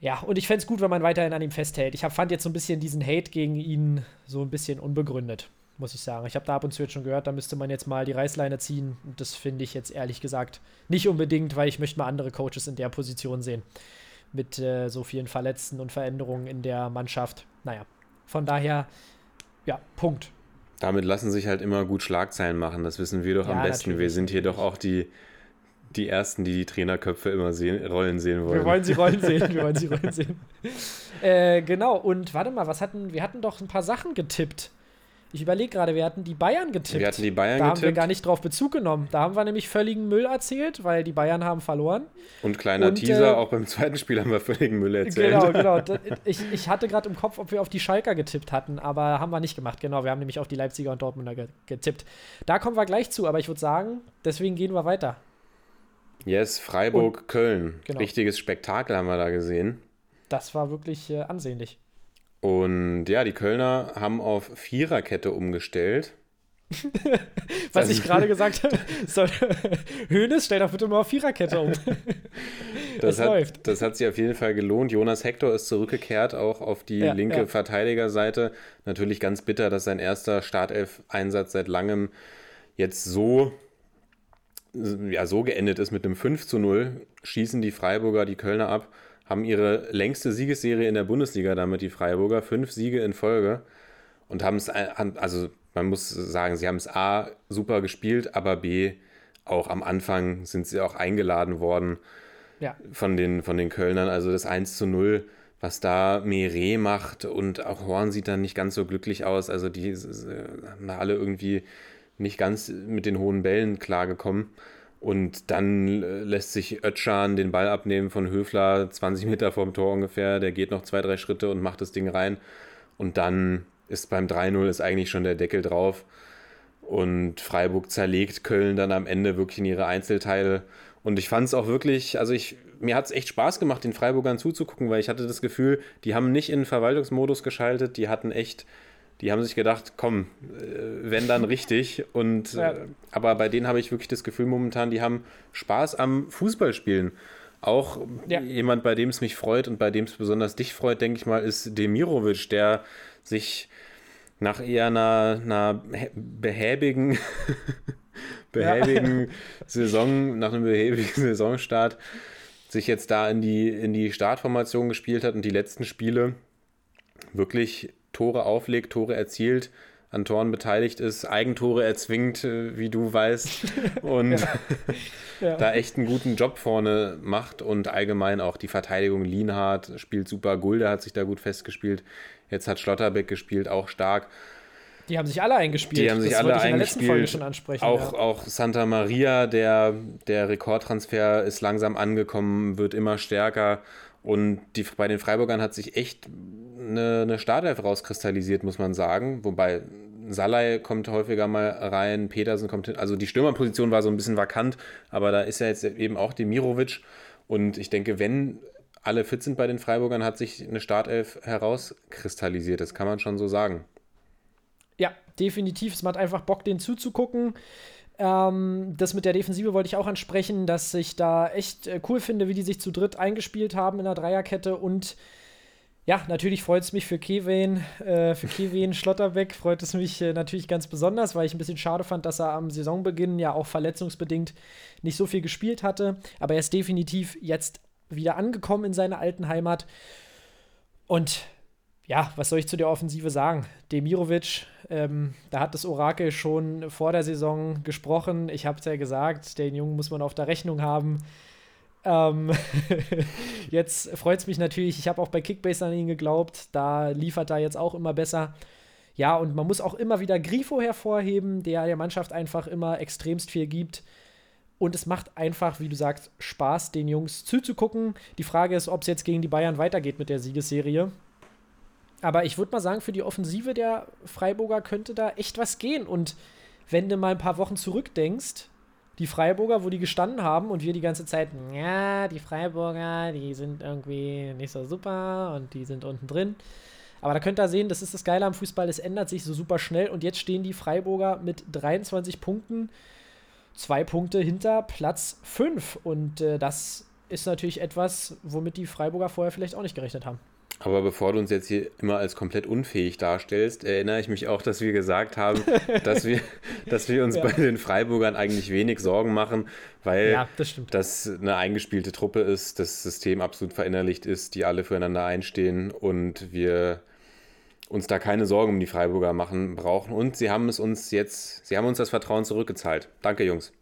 Ja, und ich fände es gut, wenn man weiterhin an ihm festhält. Ich hab, fand jetzt so ein bisschen diesen Hate gegen ihn so ein bisschen unbegründet, muss ich sagen. Ich habe da ab und zu jetzt schon gehört, da müsste man jetzt mal die Reißleine ziehen. Und das finde ich jetzt ehrlich gesagt nicht unbedingt, weil ich möchte mal andere Coaches in der Position sehen. Mit äh, so vielen Verletzten und Veränderungen in der Mannschaft. Naja, von daher, ja, Punkt. Damit lassen sich halt immer gut Schlagzeilen machen. Das wissen wir doch Ja, am besten. Wir natürlich, sind hier doch auch die, die Ersten, die die Trainerköpfe immer sehen, rollen sehen wollen. Wir wollen sie rollen sehen, wir wollen sie rollen sehen. [LAUGHS] Äh, genau, und warte mal, was hatten, wir hatten doch ein paar Sachen getippt. Ich überlege gerade, wir hatten die Bayern getippt. Wir hatten die Bayern da haben wir getippt gar nicht drauf Bezug genommen. Da haben wir nämlich völligen Müll erzählt, weil die Bayern haben verloren. und kleiner und, Teaser, äh, auch beim zweiten Spiel haben wir völligen Müll erzählt. Genau, genau. [LAUGHS] Da- Ich, ich hatte gerade im Kopf, ob wir auf die Schalker getippt hatten, aber haben wir nicht gemacht. Genau, wir haben nämlich auf die Leipziger und Dortmunder ge getippt. Da kommen wir gleich zu, aber ich würde sagen, deswegen gehen wir weiter. Yes, Freiburg, Köln. genau. Richtiges Spektakel haben wir da gesehen. Das war wirklich äh, ansehnlich. Und ja, die Kölner haben auf Viererkette umgestellt. [LAUGHS] Was ich gerade gesagt habe, [LAUGHS] soll, Hönes, stell doch bitte mal auf Viererkette um. [LAUGHS] Das Es hat, läuft. das hat sich auf jeden Fall gelohnt. Jonas Hector ist zurückgekehrt, auch auf die Ja, linke ja. Verteidigerseite. Natürlich ganz bitter, dass sein erster Startelf-Einsatz seit langem jetzt so, ja, so geendet ist mit einem 5 zu 0. Schießen die Freiburger die Kölner ab, haben ihre längste Siegesserie in der Bundesliga damit, die Freiburger. Fünf Siege in Folge und haben es, also man muss sagen, sie haben es A super gespielt, aber B auch am Anfang sind sie auch eingeladen worden Ja. von den, von den Kölnern. Also das 1 zu 0, was da Meret macht und auch Horn sieht dann nicht ganz so glücklich aus. Also die äh, haben da alle irgendwie nicht ganz mit den hohen Bällen klargekommen. Und dann lässt sich Ötschan den Ball abnehmen von Höfler, 20 Meter vorm Tor ungefähr. Der geht noch zwei, drei Schritte und macht das Ding rein. Und dann ist beim 3-0 ist eigentlich schon der Deckel drauf. Und Freiburg zerlegt Köln dann am Ende wirklich in ihre Einzelteile. Und ich fand es auch wirklich, also ich, mir hat es echt Spaß gemacht, den Freiburgern zuzugucken, weil ich hatte das Gefühl, die haben nicht in Verwaltungsmodus geschaltet, die hatten echt, die haben sich gedacht, komm, äh, wenn dann richtig. Und Ja. äh, aber bei denen habe ich wirklich das Gefühl momentan, die haben Spaß am Fußballspielen. Auch Ja. jemand, bei dem es mich freut und bei dem es besonders dich freut, denke ich mal, ist Demirovic, der sich nach eher einer, einer hä- behäbigen, [LAUGHS] behäbigen Saison, nach einem behäbigen [LAUGHS] Saisonstart, sich jetzt da in die, in die Startformation gespielt hat und die letzten Spiele wirklich Tore auflegt, Tore erzielt, an Toren beteiligt ist, Eigentore erzwingt, äh, wie du weißt, [LAUGHS] und [LAUGHS] Ja. da echt einen guten Job vorne macht und allgemein auch die Verteidigung Lienhardt spielt super, Gulde hat sich da gut festgespielt, jetzt hat Schlotterbeck gespielt, auch stark. Die haben sich alle eingespielt. Die haben sich das alle wollte ich in der letzten Folge eingespielt. schon ansprechen. Auch, ja. auch Santa Maria, der, der Rekordtransfer ist langsam angekommen, wird immer stärker. Und die, bei den Freiburgern hat sich echt eine, eine Startelf rauskristallisiert, muss man sagen. Wobei Salai kommt häufiger mal rein, Petersen kommt hin. Also die Stürmerposition war so ein bisschen vakant, aber da ist ja jetzt eben auch Demirovic. Und ich denke, wenn alle fit sind bei den Freiburgern, hat sich eine Startelf herauskristallisiert. Das kann man schon so sagen. Ja, definitiv. Es macht einfach Bock, den zuzugucken. Ähm, das mit der Defensive wollte ich auch ansprechen, dass ich da echt äh, cool finde, wie die sich zu dritt eingespielt haben in der Dreierkette. Und ja, natürlich freut es mich für Kevin, äh, für Kevin Schlotterbeck freut es mich äh, natürlich ganz besonders, weil ich ein bisschen schade fand, dass er am Saisonbeginn ja auch verletzungsbedingt nicht so viel gespielt hatte. Aber er ist definitiv jetzt wieder angekommen in seiner alten Heimat. Und ja, was soll ich zu der Offensive sagen? Demirovic, ähm, da hat das Orakel schon vor der Saison gesprochen. Ich habe es ja gesagt, den Jungen muss man auf der Rechnung haben. Ähm, [LAUGHS] jetzt freut es mich natürlich, ich habe auch bei Kickbase an ihn geglaubt, da liefert er jetzt auch immer besser. Ja, und man muss auch immer wieder Grifo hervorheben, der der Mannschaft einfach immer extremst viel gibt. Und es macht einfach, wie du sagst, Spaß, den Jungs zuzugucken. Die Frage ist, ob es jetzt gegen die Bayern weitergeht mit der Siegesserie. Aber ich würde mal sagen, für die Offensive der Freiburger könnte da echt was gehen. Und wenn du mal ein paar Wochen zurückdenkst, die Freiburger, wo die gestanden haben und wir die ganze Zeit, ja, die Freiburger, die sind irgendwie nicht so super und die sind unten drin. Aber da könnt ihr sehen, das ist das Geile am Fußball, es ändert sich so super schnell und jetzt stehen die Freiburger mit 23 Punkten, zwei Punkte hinter Platz 5. Und äh, das ist natürlich etwas, womit die Freiburger vorher vielleicht auch nicht gerechnet haben. Aber bevor du uns jetzt hier immer als komplett unfähig darstellst, erinnere ich mich auch, dass wir gesagt haben, [LAUGHS] dass wir, dass wir uns Ja. bei den Freiburgern eigentlich wenig Sorgen machen, weil Ja, das das eine eingespielte Truppe ist, das System absolut verinnerlicht ist, die alle füreinander einstehen und wir uns da keine Sorgen um die Freiburger machen brauchen. Und sie haben es uns jetzt, sie haben uns das Vertrauen zurückgezahlt. Danke, Jungs.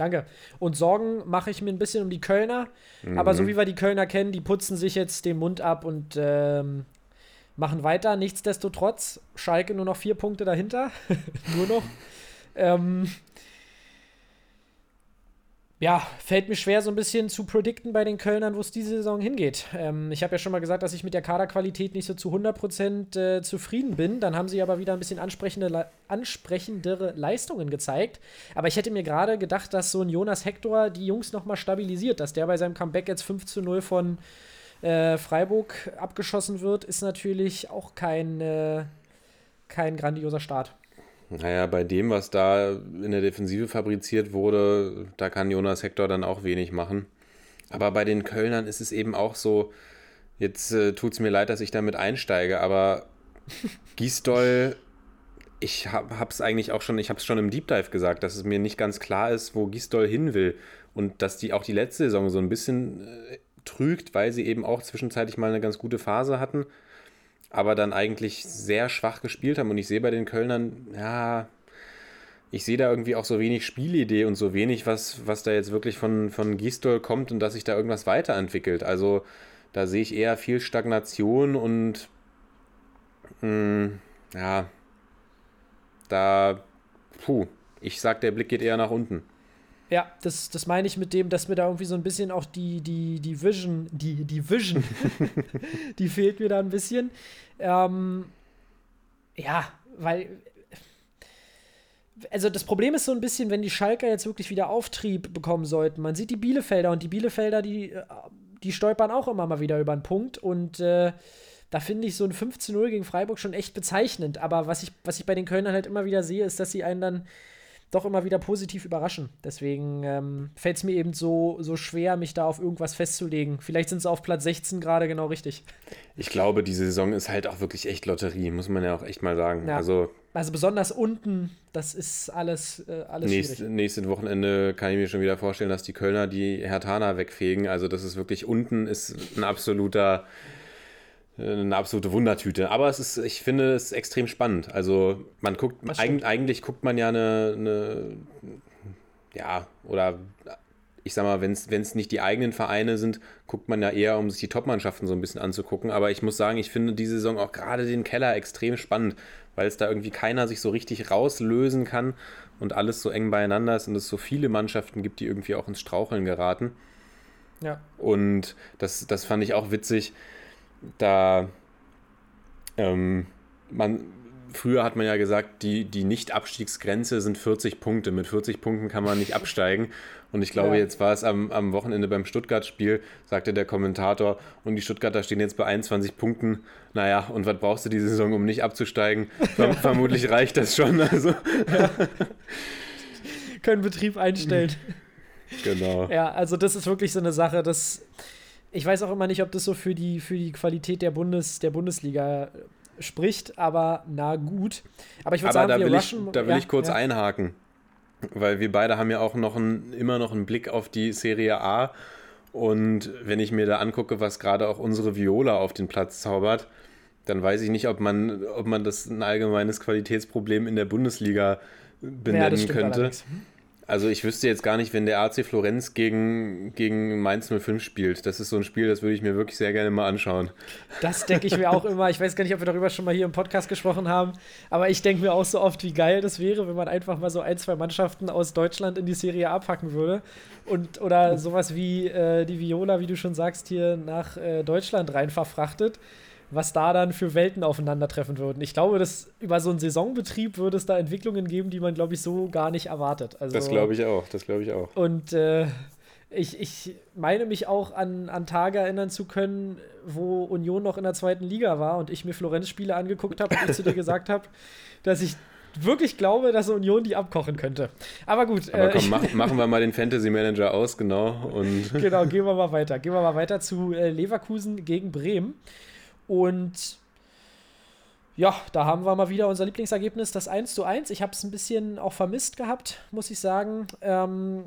Danke. Und Sorgen mache ich mir ein bisschen um die Kölner. Aber so wie wir die Kölner kennen, die putzen sich jetzt den Mund ab und ähm, machen weiter. Nichtsdestotrotz, Schalke nur noch vier Punkte dahinter. [LAUGHS] nur noch. Ähm, ja, fällt mir schwer, so ein bisschen zu predikten bei den Kölnern, wo es diese Saison hingeht. Ähm, ich habe ja schon mal gesagt, dass ich mit der Kaderqualität nicht so zu 100% äh, zufrieden bin. Dann haben sie aber wieder ein bisschen ansprechende, ansprechendere Leistungen gezeigt. Aber ich hätte mir gerade gedacht, dass so ein Jonas Hector die Jungs nochmal stabilisiert, dass der bei seinem Comeback jetzt 5 zu 0 von äh, Freiburg abgeschossen wird, ist natürlich auch kein, äh, kein grandioser Start. Naja, bei dem, was da in der Defensive fabriziert wurde, da kann Jonas Hector dann auch wenig machen. Aber bei den Kölnern ist es eben auch so, jetzt äh, tut es mir leid, dass ich damit einsteige, aber [LAUGHS] Gisdol, ich habe es eigentlich auch schon, ich habe es schon im Deep Dive gesagt, dass es mir nicht ganz klar ist, wo Gisdol hin will und dass die auch die letzte Saison so ein bisschen äh, trügt, weil sie eben auch zwischenzeitlich mal eine ganz gute Phase hatten, aber dann eigentlich sehr schwach gespielt haben und ich sehe bei den Kölnern, ja, ich sehe da irgendwie auch so wenig Spielidee und so wenig, was, was da jetzt wirklich von, von Gistol kommt und dass sich da irgendwas weiterentwickelt. Also da sehe ich eher viel Stagnation und mh, ja, da, puh, ich sag, der Blick geht eher nach unten. Ja, das, das meine ich mit dem, dass mir da irgendwie so ein bisschen auch die, die, die Vision, die, die Vision, [LAUGHS] die fehlt mir da ein bisschen. Ähm, ja, weil also das Problem ist so ein bisschen, wenn die Schalker jetzt wirklich wieder Auftrieb bekommen sollten. Man sieht die Bielefelder und die Bielefelder, die, äh, die stolpern auch immer mal wieder über den Punkt und äh, da finde ich so ein 15-0 gegen Freiburg schon echt bezeichnend. Aber was ich, was ich bei den Kölnern halt immer wieder sehe, ist, dass sie einen dann doch immer wieder positiv überraschen. Deswegen ähm, fällt es mir eben so, so schwer, mich da auf irgendwas festzulegen. Vielleicht sind sie auf Platz 16 gerade genau richtig. Ich glaube, diese Saison ist halt auch wirklich echt Lotterie, muss man ja auch echt mal sagen. Ja. Also, also besonders unten, das ist alles, äh, alles nächst, schwierig. Nächstes Wochenende kann ich mir schon wieder vorstellen, dass die Kölner die Hertaner wegfegen. Also das ist wirklich unten ist ein absoluter eine absolute Wundertüte. Aber es ist, ich finde es extrem spannend. Also man guckt, eig eigentlich guckt man ja eine, eine, ja, oder ich sag mal, wenn es nicht die eigenen Vereine sind, guckt man ja eher, um sich die Topmannschaften so ein bisschen anzugucken. Aber ich muss sagen, ich finde diese Saison auch gerade den Keller extrem spannend, weil es da irgendwie keiner sich so richtig rauslösen kann und alles so eng beieinander ist und es so viele Mannschaften gibt, die irgendwie auch ins Straucheln geraten. Ja. Und das, das fand ich auch witzig da ähm, man, früher hat man ja gesagt, die, die Nicht-Abstiegsgrenze sind 40 Punkte. Mit 40 Punkten kann man nicht absteigen. Und ich glaube, ja. jetzt war es am, am Wochenende beim Stuttgart-Spiel, sagte der Kommentator, und die Stuttgarter stehen jetzt bei 21 Punkten. Naja, und was brauchst du die Saison, um nicht abzusteigen? Verm [LAUGHS] vermutlich reicht das schon. Also. Ja. Können Betrieb einstellen. Genau. Ja, also das ist wirklich so eine Sache, das ich weiß auch immer nicht, ob das so für die, für die Qualität der, Bundes, der Bundesliga spricht, aber na gut. Aber ich würde sagen, da wir will rushen. Ich, da will ja, ich kurz ja. einhaken, weil wir beide haben ja auch noch ein, immer noch einen Blick auf die Serie A. Und wenn ich mir da angucke, was gerade auch unsere Viola auf den Platz zaubert, dann weiß ich nicht, ob man, ob man das ein allgemeines Qualitätsproblem in der Bundesliga benennen ja, könnte. Allerdings. Also ich wüsste jetzt gar nicht, wenn der AC Florenz gegen, gegen Mainz 05 spielt. Das ist so ein Spiel, das würde ich mir wirklich sehr gerne mal anschauen. Das denke ich mir auch immer. Ich weiß gar nicht, ob wir darüber schon mal hier im Podcast gesprochen haben, aber ich denke mir auch so oft, wie geil das wäre, wenn man einfach mal so ein, zwei Mannschaften aus Deutschland in die Serie A packen würde. Und, oder sowas wie äh, die Viola, wie du schon sagst, hier nach äh, Deutschland rein verfrachtet was da dann für Welten aufeinandertreffen würden. Ich glaube, dass über so einen Saisonbetrieb würde es da Entwicklungen geben, die man, glaube ich, so gar nicht erwartet. Also, das glaube ich auch, das glaube ich auch. Und äh, ich, ich meine mich auch an, an Tage erinnern zu können, wo Union noch in der zweiten Liga war und ich mir Florenz-Spiele angeguckt habe und ich zu dir gesagt habe, [LAUGHS] dass ich wirklich glaube, dass Union die abkochen könnte. Aber gut. Aber komm, äh, mach, [LAUGHS] machen wir mal den Fantasy Manager aus, genau. Und genau, [LAUGHS] gehen wir mal weiter. Gehen wir mal weiter zu äh, Leverkusen gegen Bremen. Und ja, da haben wir mal wieder unser Lieblingsergebnis, das 1 zu 1. Ich habe es ein bisschen auch vermisst gehabt, muss ich sagen. Ähm,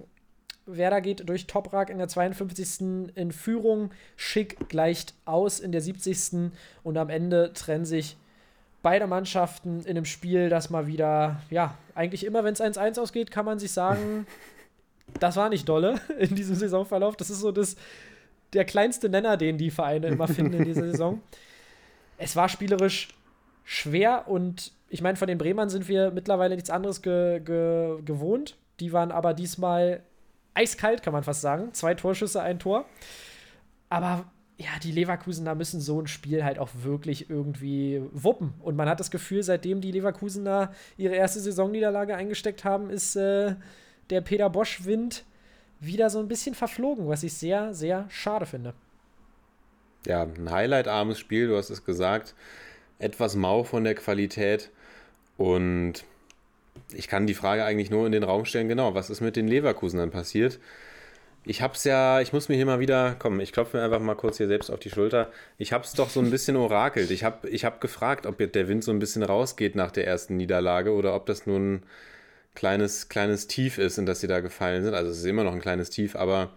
Werder geht durch Toprak in der 52. in Führung. Schick gleicht aus in der 70. Und am Ende trennen sich beide Mannschaften in einem Spiel, das mal wieder, ja, eigentlich immer, wenn es 1-1 ausgeht, kann man sich sagen, [LAUGHS] das war nicht dolle in diesem Saisonverlauf. Das ist so das, der kleinste Nenner, den die Vereine immer finden in dieser [LAUGHS] Saison es war spielerisch schwer und ich meine, von den Bremern sind wir mittlerweile nichts anderes ge ge gewohnt. Die waren aber diesmal eiskalt, kann man fast sagen. Zwei Torschüsse, ein Tor. Aber ja, die Leverkusener müssen so ein Spiel halt auch wirklich irgendwie wuppen. Und man hat das Gefühl, seitdem die Leverkusener ihre erste Saisonniederlage eingesteckt haben, ist äh, der Peter Bosch-Wind wieder so ein bisschen verflogen, was ich sehr, sehr schade finde ja, ein highlightarmes Spiel, du hast es gesagt. Etwas mau von der Qualität. Und ich kann die Frage eigentlich nur in den Raum stellen, genau, was ist mit den Leverkusenern passiert? Ich hab's ja, ich muss mir hier mal wieder, komm, ich klopfe mir einfach mal kurz hier selbst auf die Schulter. Ich hab's doch so ein bisschen orakelt. Ich hab, ich hab gefragt, ob der Wind so ein bisschen rausgeht nach der ersten Niederlage oder ob das nur ein kleines, kleines Tief ist, in das sie da gefallen sind. Also es ist immer noch ein kleines Tief, aber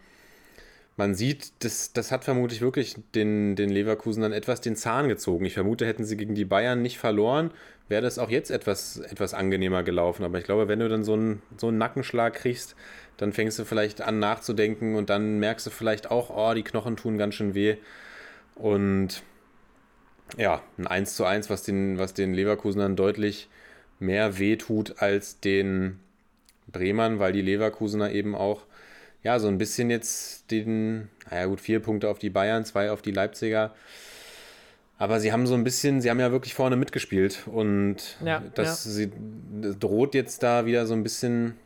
man sieht, das, das hat vermutlich wirklich den, den Leverkusen dann etwas den Zahn gezogen. Ich vermute, hätten sie gegen die Bayern nicht verloren, wäre das auch jetzt etwas, etwas angenehmer gelaufen. Aber ich glaube, wenn du dann so einen, so einen Nackenschlag kriegst, dann fängst du vielleicht an nachzudenken und dann merkst du vielleicht auch, oh, die Knochen tun ganz schön weh. Und ja, ein 1 zu 1, was den, was den Leverkusenern deutlich mehr weh tut als den Bremern, weil die Leverkusener eben auch ja, so ein bisschen jetzt den, naja gut, vier Punkte auf die Bayern, zwei auf die Leipziger. Aber sie haben so ein bisschen, sie haben ja wirklich vorne mitgespielt und Ja, das, Sie, das droht jetzt da wieder so ein bisschen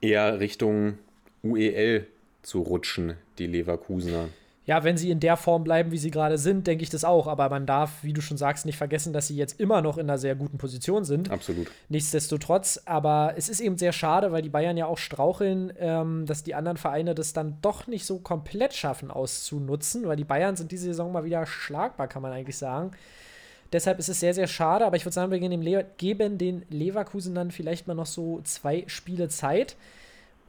eher Richtung UEL zu rutschen, die Leverkusener. Ja, wenn sie in der Form bleiben, wie sie gerade sind, denke ich das auch. Aber man darf, wie du schon sagst, nicht vergessen, dass sie jetzt immer noch in einer sehr guten Position sind. Absolut. Nichtsdestotrotz, aber es ist eben sehr schade, weil die Bayern ja auch straucheln, ähm, dass die anderen Vereine das dann doch nicht so komplett schaffen auszunutzen, weil die Bayern sind diese Saison mal wieder schlagbar, kann man eigentlich sagen. Deshalb ist es sehr, sehr schade, aber ich würde sagen, wir geben, den Leverkusen dann vielleicht mal noch so zwei Spiele Zeit,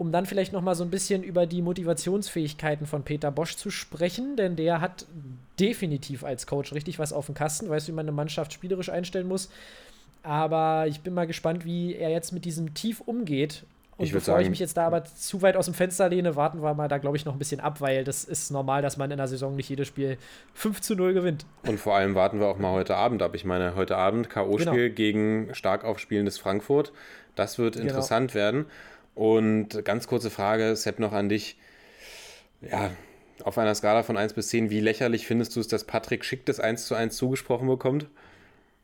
um dann vielleicht noch mal so ein bisschen über die Motivationsfähigkeiten von Peter Bosch zu sprechen, denn der hat definitiv als Coach richtig was auf dem Kasten, weiß, wie man eine Mannschaft spielerisch einstellen muss. Aber ich bin mal gespannt, wie er jetzt mit diesem Tief umgeht. Und Ich bevor ich sagen- mich jetzt da aber zu weit aus dem Fenster lehne, warten wir mal da, glaube ich, noch ein bisschen ab, weil das ist normal, dass man in einer Saison nicht jedes Spiel 5 zu 0 gewinnt. Und vor allem warten wir auch mal heute Abend ab. Ich meine, heute Abend K.O.-Spiel Genau. gegen stark aufspielendes Frankfurt. Das wird Genau. interessant werden. Und ganz kurze Frage, Sepp, noch an dich. Ja, auf einer Skala von 1 bis 10, wie lächerlich findest du es, dass Patrick Schick das 1 zu 1 zugesprochen bekommt?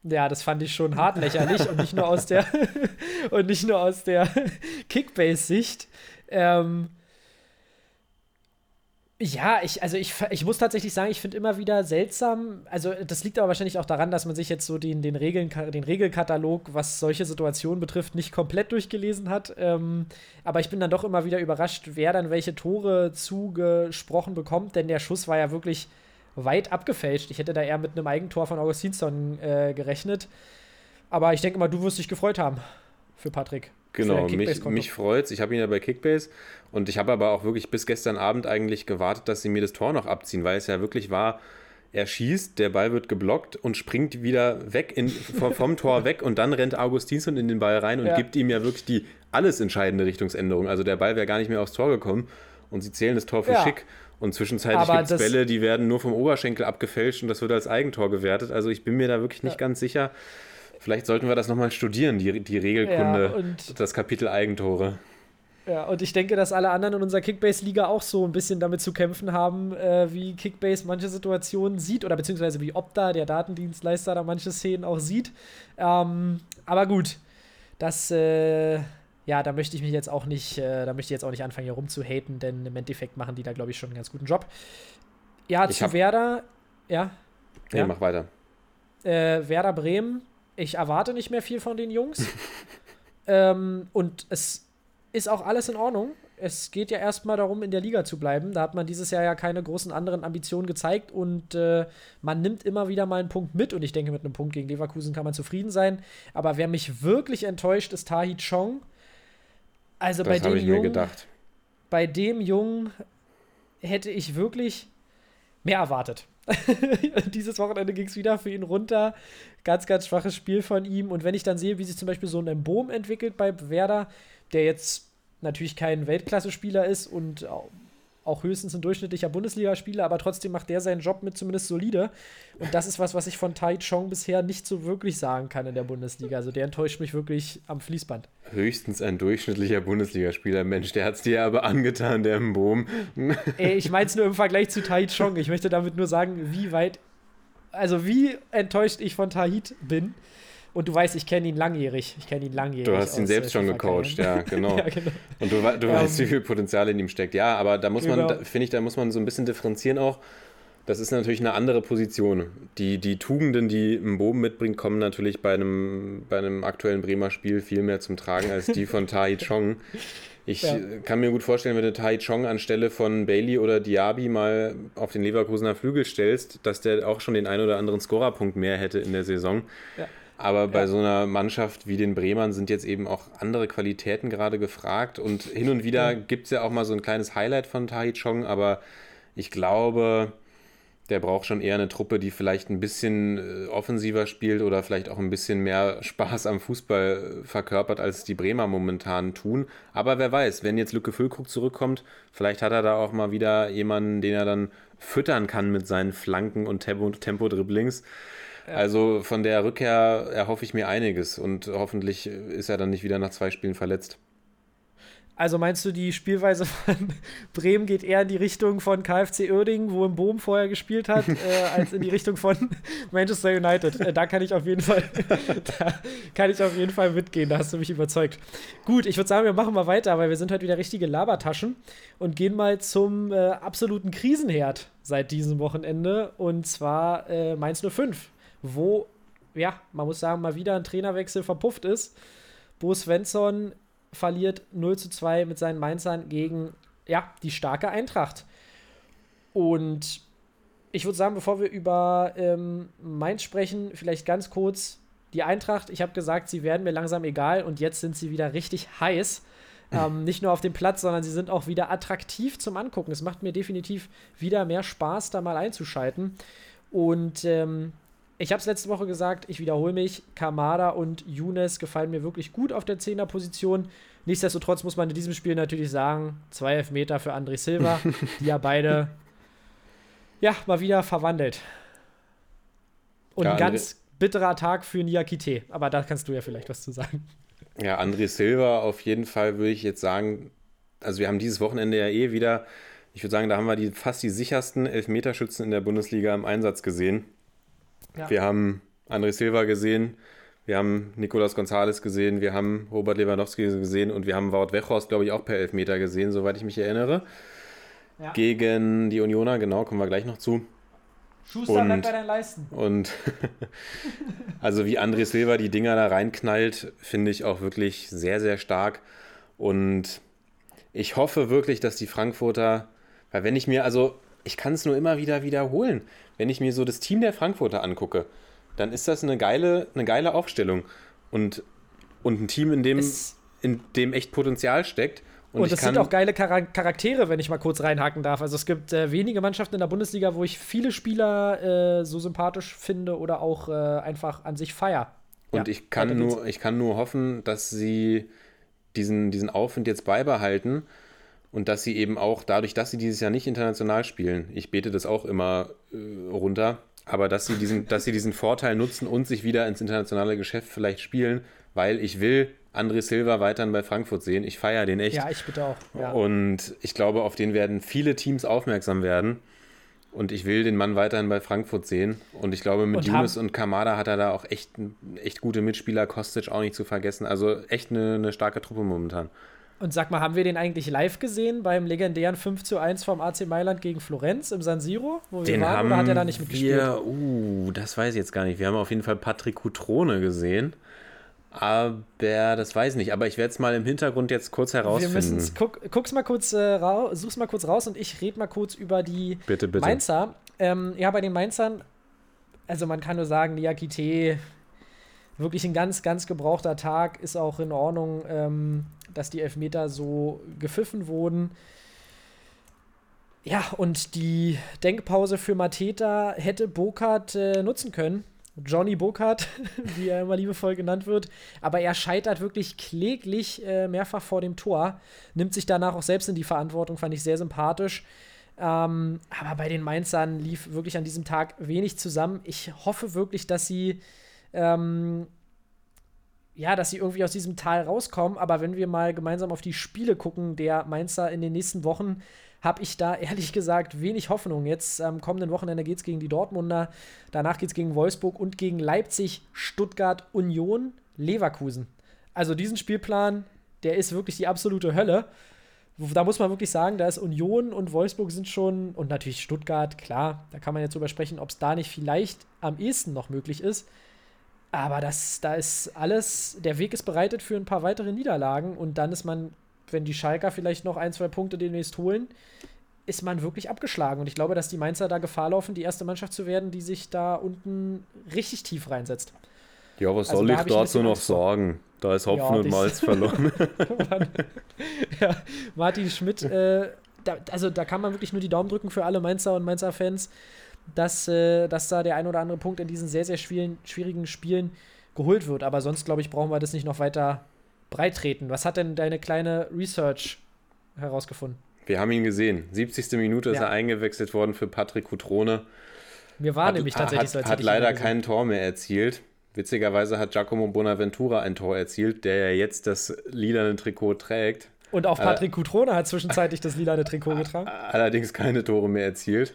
Ja, das fand ich schon hart lächerlich und nicht nur aus der [LAUGHS] der Kickbase-Sicht. Ähm, ja, ich, also ich, ich muss tatsächlich sagen, ich finde immer wieder seltsam, also das liegt aber wahrscheinlich auch daran, dass man sich jetzt so den, den, Regeln, den Regelkatalog, was solche Situationen betrifft, nicht komplett durchgelesen hat. Ähm, aber ich bin dann doch immer wieder überrascht, wer dann welche Tore zugesprochen bekommt, denn der Schuss war ja wirklich weit abgefälscht. Ich hätte da eher mit einem Eigentor von Augustinsson äh, gerechnet. Aber ich denke mal, du wirst dich gefreut haben für Patrick. Genau, mich, mich freut's. Ich habe ihn ja bei Kickbase und ich habe aber auch wirklich bis gestern Abend eigentlich gewartet, dass sie mir das Tor noch abziehen, weil es ja wirklich war, er schießt, der Ball wird geblockt und springt wieder weg in, vom, Tor [LAUGHS] weg und dann rennt Augustinsson in den Ball rein und Ja. gibt ihm ja wirklich die alles entscheidende Richtungsänderung. Also der Ball wäre gar nicht mehr aufs Tor gekommen und sie zählen das Tor für Ja. schick. Und zwischenzeitlich gibt es Bälle, die werden nur vom Oberschenkel abgefälscht und das wird als Eigentor gewertet. Also ich bin mir da wirklich nicht Ja. ganz sicher. Vielleicht sollten wir das nochmal studieren, die, die Regelkunde, Ja, und- das Kapitel Eigentore. Ja, und ich denke, dass alle anderen in unserer Kickbase-Liga auch so ein bisschen damit zu kämpfen haben, äh, wie Kickbase manche Situationen sieht oder beziehungsweise wie Opta, der Datendienstleister, da manche Szenen auch sieht. Ähm, aber gut, das, äh, ja, da möchte ich mich jetzt auch nicht, äh, da möchte ich jetzt auch nicht anfangen, hier rumzuhaten, denn im Endeffekt machen die da, glaube ich, schon einen ganz guten Job. Ja, Ich zu Werder, ja, Nee, Ja. mach weiter. äh, Werder Bremen, ich erwarte nicht mehr viel von den Jungs. [LAUGHS] ähm, und es ist auch alles in Ordnung. Es geht ja erstmal darum, in der Liga zu bleiben. Da hat man dieses Jahr ja keine großen anderen Ambitionen gezeigt und äh, man nimmt immer wieder mal einen Punkt mit. Und ich denke, mit einem Punkt gegen Leverkusen kann man zufrieden sein. Aber wer mich wirklich enttäuscht, ist Tahi Chong. Also bei Das habe dem ich mir Jungen, gedacht. bei dem Jungen hätte ich wirklich mehr erwartet. [LAUGHS] Dieses Wochenende ging es wieder für ihn runter. Ganz, ganz schwaches Spiel von ihm. Und wenn ich dann sehe, wie sich zum Beispiel so ein Embohm entwickelt bei Werder, der jetzt natürlich kein Weltklasse-Spieler ist und auch höchstens ein durchschnittlicher Bundesligaspieler, aber trotzdem macht der seinen Job mit zumindest solide. Und das ist was, was ich von Tai Chong bisher nicht so wirklich sagen kann in der Bundesliga. Also der enttäuscht mich wirklich am Fließband. Höchstens ein durchschnittlicher Bundesligaspieler. Mensch, der hat es dir aber angetan, der im Boom. [LAUGHS] Ey, ich meine es nur im Vergleich zu Tai Chong. Ich möchte damit nur sagen, wie weit, also wie enttäuscht ich von Tahit bin. Und du weißt, ich kenne ihn langjährig. Ich kenne ihn langjährig. Du hast ihn selbst schon gecoacht, ja, genau. [LAUGHS] ja, genau. Und du, du Ähm, weißt, wie viel Potenzial in ihm steckt. Ja, aber da muss man, genau. da, finde ich, da muss man so ein bisschen differenzieren auch. das ist natürlich eine andere Position. Die, die Tugenden, die ein Boben mitbringt, kommen natürlich bei einem, bei einem aktuellen Bremer Spiel viel mehr zum Tragen als die von Tai [LAUGHS] Chong. Ich Ja. kann mir gut vorstellen, wenn du Tai Chong anstelle von Bailey oder Diaby mal auf den Leverkusener Flügel stellst, dass der auch schon den ein oder anderen Scorerpunkt mehr hätte in der Saison. Ja. Aber bei Ja. so einer Mannschaft wie den Bremern sind jetzt eben auch andere Qualitäten gerade gefragt. Und hin und wieder gibt es ja auch mal so ein kleines Highlight von Tai Chong, aber ich glaube, der braucht schon eher eine Truppe, die vielleicht ein bisschen äh, offensiver spielt oder vielleicht auch ein bisschen mehr Spaß am Fußball äh, verkörpert, als die Bremer momentan tun. Aber wer weiß, wenn jetzt Lücke Füllkrug zurückkommt, vielleicht hat er da auch mal wieder jemanden, den er dann füttern kann mit seinen Flanken und Tempo- Also von der Rückkehr erhoffe ich mir einiges und hoffentlich ist er dann nicht wieder nach zwei Spielen verletzt. Also meinst du, die Spielweise von [LAUGHS] Bremen geht eher in die Richtung von KfC Uerdingen, wo im Boom vorher gespielt hat, [LAUGHS] äh, als in die Richtung von [LAUGHS] Manchester United? Äh, da kann ich auf jeden Fall, da kann ich auf jeden Fall mitgehen. Da hast du mich überzeugt. Gut, ich würde sagen, wir machen mal weiter, weil wir sind heute wieder richtige Labertaschen und gehen mal zum äh, absoluten Krisenherd seit diesem Wochenende und zwar äh, Mainz 05, wo ja, man muss sagen, mal wieder ein Trainerwechsel verpufft ist. Bo Svensson verliert 0 zu 2 mit seinen Mainzern gegen ja, die starke Eintracht. Und ich würde sagen, bevor wir über ähm, Mainz sprechen, vielleicht ganz kurz die Eintracht. Ich habe gesagt, sie werden mir langsam egal und jetzt sind sie wieder richtig heiß. Ähm, [LAUGHS] nicht nur auf dem Platz, sondern sie sind auch wieder attraktiv zum Angucken. Es macht mir definitiv wieder mehr Spaß, da mal einzuschalten. Und ähm, ich habe es letzte Woche gesagt, ich wiederhole mich, Kamada und Younes gefallen mir wirklich gut auf der 10er-Position. Nichtsdestotrotz muss man in diesem Spiel natürlich sagen, zwei Elfmeter für André Silva, [LAUGHS] die ja beide ja, mal wieder verwandelt. Und Ja, ein André- ganz bitterer Tag für Niakite. Aber da kannst du ja vielleicht was zu sagen. Ja, André Silva auf jeden Fall würde ich jetzt sagen, also wir haben dieses Wochenende ja eh wieder, ich würde sagen, da haben wir die, fast die sichersten Elfmeterschützen in der Bundesliga im Einsatz gesehen. Ja. Wir haben André Silva gesehen, wir haben Nicolas Gonzalez gesehen, wir haben Robert Lewandowski gesehen und wir haben Wout Weghorst, glaube ich, auch per Elfmeter gesehen, soweit ich mich erinnere. Ja. Gegen die Unioner, genau, kommen wir gleich noch zu. Schuster, Und- bleib bei deinen Leisten. Und [LAUGHS] also wie André Silva die Dinger da reinknallt, finde ich auch wirklich sehr, sehr stark. Und ich hoffe wirklich, dass die Frankfurter, weil wenn ich mir, also ich kann es nur immer wieder wiederholen, wenn ich mir so das Team der Frankfurter angucke, dann ist das eine geile, eine geile Aufstellung. Und, und ein Team, in dem, Es- in dem echt Potenzial steckt. Und, Und es sind auch geile Chara Charaktere, wenn ich mal kurz reinhaken darf. Also es gibt äh, wenige Mannschaften in der Bundesliga, wo ich viele Spieler äh, so sympathisch finde oder auch äh, einfach an sich feier. Und Ja, ich, kann nur, ich kann nur hoffen, dass sie diesen, diesen Aufwind jetzt beibehalten und dass sie eben auch dadurch, dass sie dieses Jahr nicht international spielen, ich bete das auch immer äh, runter, aber dass sie, diesen, dass sie diesen Vorteil nutzen und sich wieder ins internationale Geschäft vielleicht spielen, weil ich will André Silva weiterhin bei Frankfurt sehen. Ich feiere den echt. Ja, ich bitte auch. Ja. Und ich glaube, auf den werden viele Teams aufmerksam werden. Und ich will den Mann weiterhin bei Frankfurt sehen. Und ich glaube, mit Und und Kamada hat er da auch echt, echt gute Mitspieler. Kostic auch nicht zu vergessen. Also echt eine, eine starke Truppe momentan. Und sag mal, haben wir den eigentlich live gesehen beim legendären 5 zu 1 vom AC Mailand gegen Florenz im San Siro, wo wir Den waren, haben oder hat er da nicht mitgespielt? wir, uh, das weiß ich jetzt gar nicht. Wir haben auf jeden Fall Patrick Cutrone gesehen. Aber das weiß ich nicht. Aber ich werde es mal im Hintergrund jetzt kurz Wir herausfinden. müssen guck, guck's mal kurz äh, rau, such's mal kurz raus und ich rede mal kurz über die Bitte, bitte. Mainzer. Ähm, ja, bei den Mainzern, also man kann nur sagen, Niakite, wirklich ein ganz, ganz gebrauchter Tag, ist auch in Ordnung, ähm, dass die Elfmeter so gepfiffen wurden. Ja, und die Denkpause für Mateta hätte Burkhardt äh, nutzen können. Johnny Burkhardt, [LAUGHS] wie er immer liebevoll genannt wird. Aber er scheitert wirklich kläglich äh, mehrfach vor dem Tor. Nimmt sich danach auch selbst in die Verantwortung, fand ich sehr sympathisch. Ähm, aber bei den Mainzern lief wirklich an diesem Tag wenig zusammen. Ich hoffe wirklich, dass sie ähm, ja, dass sie irgendwie aus diesem Tal rauskommen. Aber wenn wir mal gemeinsam auf die Spiele gucken, der Mainzer in den nächsten Wochen, habe ich da [LAUGHS] ehrlich gesagt wenig Hoffnung. Jetzt am kommenden Wochenende geht es gegen die Dortmunder, danach geht es gegen Wolfsburg und gegen Leipzig, Stuttgart, Union, Leverkusen. Also diesen Spielplan, der ist wirklich die absolute Hölle. da muss man wirklich sagen, da ist Union und Wolfsburg sind schon, und natürlich Stuttgart, klar, da kann man jetzt drüber sprechen, ob es da nicht vielleicht am ehesten noch möglich ist. Aber das, da ist alles, der Weg ist bereitet für ein paar weitere Niederlagen und dann ist man, wenn die Schalker vielleicht noch ein, zwei Punkte demnächst holen, ist man wirklich abgeschlagen. Und ich glaube, dass die Mainzer da Gefahr laufen, die erste Mannschaft zu werden, die sich da unten richtig tief reinsetzt. Ja, was Also soll da ich dazu noch sagen? Da ist Hopfen Ja, und Malz [LAUGHS] verloren. ja, Martin Schmidt, äh, da, also da kann man wirklich nur die Daumen drücken für alle Mainzer und Mainzer-Fans, dass, äh, dass da der ein oder andere Punkt in diesen sehr, sehr schwierigen, schwierigen Spielen geholt wird. Aber sonst, glaube ich, brauchen wir das nicht noch weiter breitreten. Was hat denn deine kleine Research herausgefunden? Wir haben ihn gesehen. 70. Minute ist Ja. er eingewechselt worden für Patrick Cutrone. Mir war hat, nämlich tatsächlich hat, so, als hat leider kein Tor mehr erzielt. Witzigerweise hat Giacomo Bonaventura ein Tor erzielt, der ja jetzt das lilane Trikot trägt. Und auch Äh, Patrick Cutrone hat zwischenzeitlich das lilane Trikot getragen. Allerdings keine Tore mehr erzielt.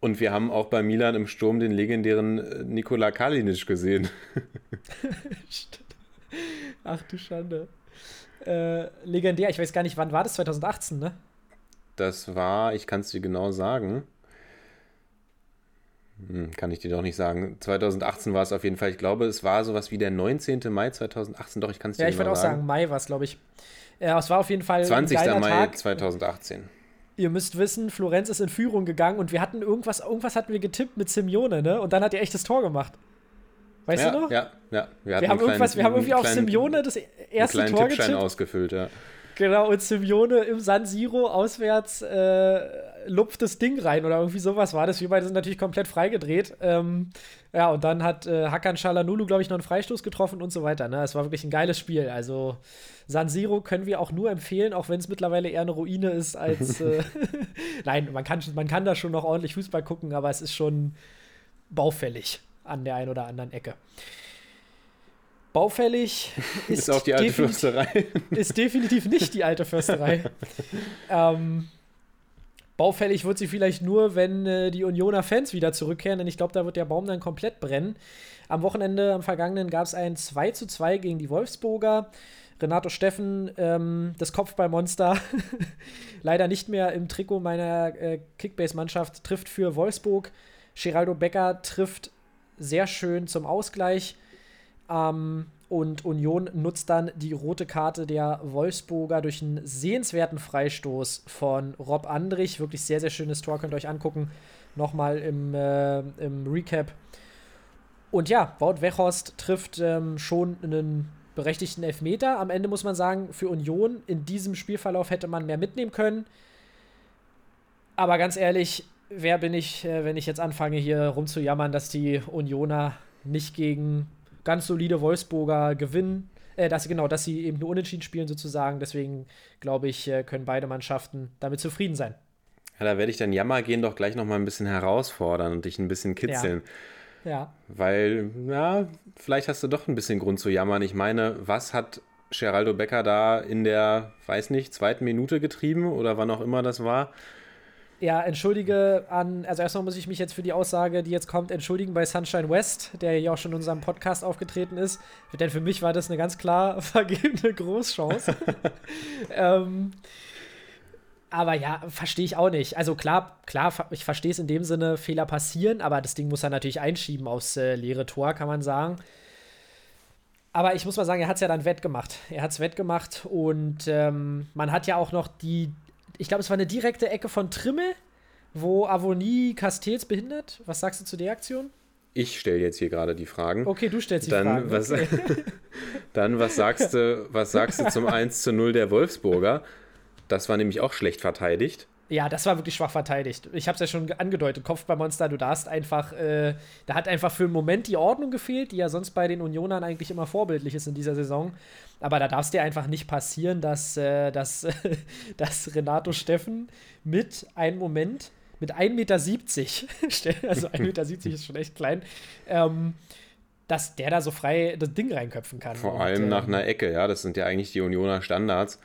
Und wir haben auch bei Milan im Sturm den legendären äh, Nikola Kalinic gesehen. [LAUGHS] Ach du Schande. Äh, legendär, ich weiß gar nicht, wann war das? 2018, ne? Das war, ich kann es dir genau sagen. Hm, kann ich dir doch nicht sagen. 2018 war es auf jeden Fall. Ich glaube, es war sowas wie der 19. Mai 2018. Doch, ich kann es dir Ja, ich genau würde auch sagen, Mai war es, glaube ich. Ja, es war auf jeden Fall 20. ein geiler Mai Tag. 2018. Ihr müsst wissen, Florenz ist in Führung gegangen und wir hatten irgendwas, irgendwas hatten wir getippt mit Simeone, ne? Und dann hat er echt das Tor gemacht. Weißt ja, du noch? Ja, ja. Wir, Wir haben irgendwas, wir haben kleinen- irgendwie auf kleinen- Simeone das erste kleinen Tor Tippschein getippt. ausgefüllt, ja. Genau, und Simeone im San Siro auswärts äh, lupft das Ding rein oder irgendwie sowas war das. Wir beide sind natürlich komplett freigedreht. Ähm, ja, und dann hat äh, Hakan Shalanulu, glaube ich, noch einen Freistoß getroffen und so weiter. Ne? Es war wirklich ein geiles Spiel. Also San Siro können wir auch nur empfehlen, auch wenn es mittlerweile eher eine Ruine ist als. Äh, [LAUGHS] [LAUGHS] Nein, man kann, man kann da schon noch ordentlich Fußball gucken, aber es ist schon baufällig an der einen oder anderen Ecke. Baufällig [LAUGHS] ist, Ist auch die alte definitiv- Fürsterei. [LAUGHS] ist definitiv nicht die alte Försterei. [LAUGHS] ähm, baufällig wird sie vielleicht nur, wenn äh, die Unioner Fans wieder zurückkehren, denn ich glaube, da wird der Baum dann komplett brennen. Am Wochenende, am vergangenen, gab es ein 2 zu 2 gegen die Wolfsburger. Renato Steffen, ähm, das Kopfballmonster, leider nicht mehr im Trikot meiner äh, Kickbase-Mannschaft, trifft für Wolfsburg. Geraldo Becker trifft sehr schön zum Ausgleich. Ähm, und Union nutzt dann die rote Karte der Wolfsburger durch einen sehenswerten Freistoß von Rob Andrich. Wirklich sehr, sehr schönes Tor, könnt ihr euch angucken. Nochmal im, äh, im Recap. Und ja, Wout Weghorst trifft ähm, schon einen berechtigten Elfmeter. Am Ende muss man sagen, für Union in diesem Spielverlauf hätte man mehr mitnehmen können. Aber ganz ehrlich, wer bin ich, äh, wenn ich jetzt anfange, hier rumzujammern, dass die Unioner nicht gegen ganz solide Wolfsburger gewinnen. Äh, dass sie genau, dass sie eben nur unentschieden spielen sozusagen. Deswegen glaube ich, äh, können beide Mannschaften damit zufrieden sein. Ja, da werde ich dann Jammergehen doch gleich noch mal ein bisschen herausfordern und dich ein bisschen kitzeln. Ja. Weil, ja, vielleicht hast du doch ein bisschen Grund zu jammern. Ich meine, was hat Geraldo Becker da in der, weiß nicht, zweiten Minute getrieben oder wann auch immer das war? Ja, entschuldige an, also erstmal muss ich mich jetzt für die Aussage, die jetzt kommt, entschuldigen bei Sunshine West, der ja auch schon in unserem Podcast aufgetreten ist. Denn für mich war das eine ganz klar [LAUGHS] vergebene Großchance. [LAUGHS] ähm, aber ja, verstehe ich auch nicht. Also klar, klar, ich verstehe es in dem Sinne, Fehler passieren, aber das Ding muss er natürlich einschieben aufs äh, leere Tor, kann man sagen. Aber ich muss mal sagen, er hat es ja dann wettgemacht. Er hat es wettgemacht und ähm, man hat ja auch noch die, ich glaube, es war eine direkte Ecke von Trimmel, wo Avonie Castells behindert. Was sagst du zu der Aktion? Ich stelle jetzt hier gerade die Fragen. Okay, du stellst die Dann, Fragen. was, Okay. [LAUGHS] dann was sagst du, was sagst du zum 1 zu 0 der Wolfsburger? Das war nämlich auch schlecht verteidigt. Ja, das war wirklich schwach verteidigt. Ich habe es ja schon ge- angedeutet. Kopfballmonster, du darfst einfach, äh, da hat einfach für einen Moment die Ordnung gefehlt, die ja sonst bei den Unionern eigentlich immer vorbildlich ist in dieser Saison. Aber da darf es dir einfach nicht passieren, dass, äh, dass, [LAUGHS] dass Renato Steffen mit einem Moment, mit 1,70 Meter, [LAUGHS] also 1,70 Meter ist schon echt klein, ähm, dass der da so frei das Ding reinköpfen kann. Vor Und, allem nach ähm, einer Ecke, ja. Das sind ja eigentlich die Unioner Standards.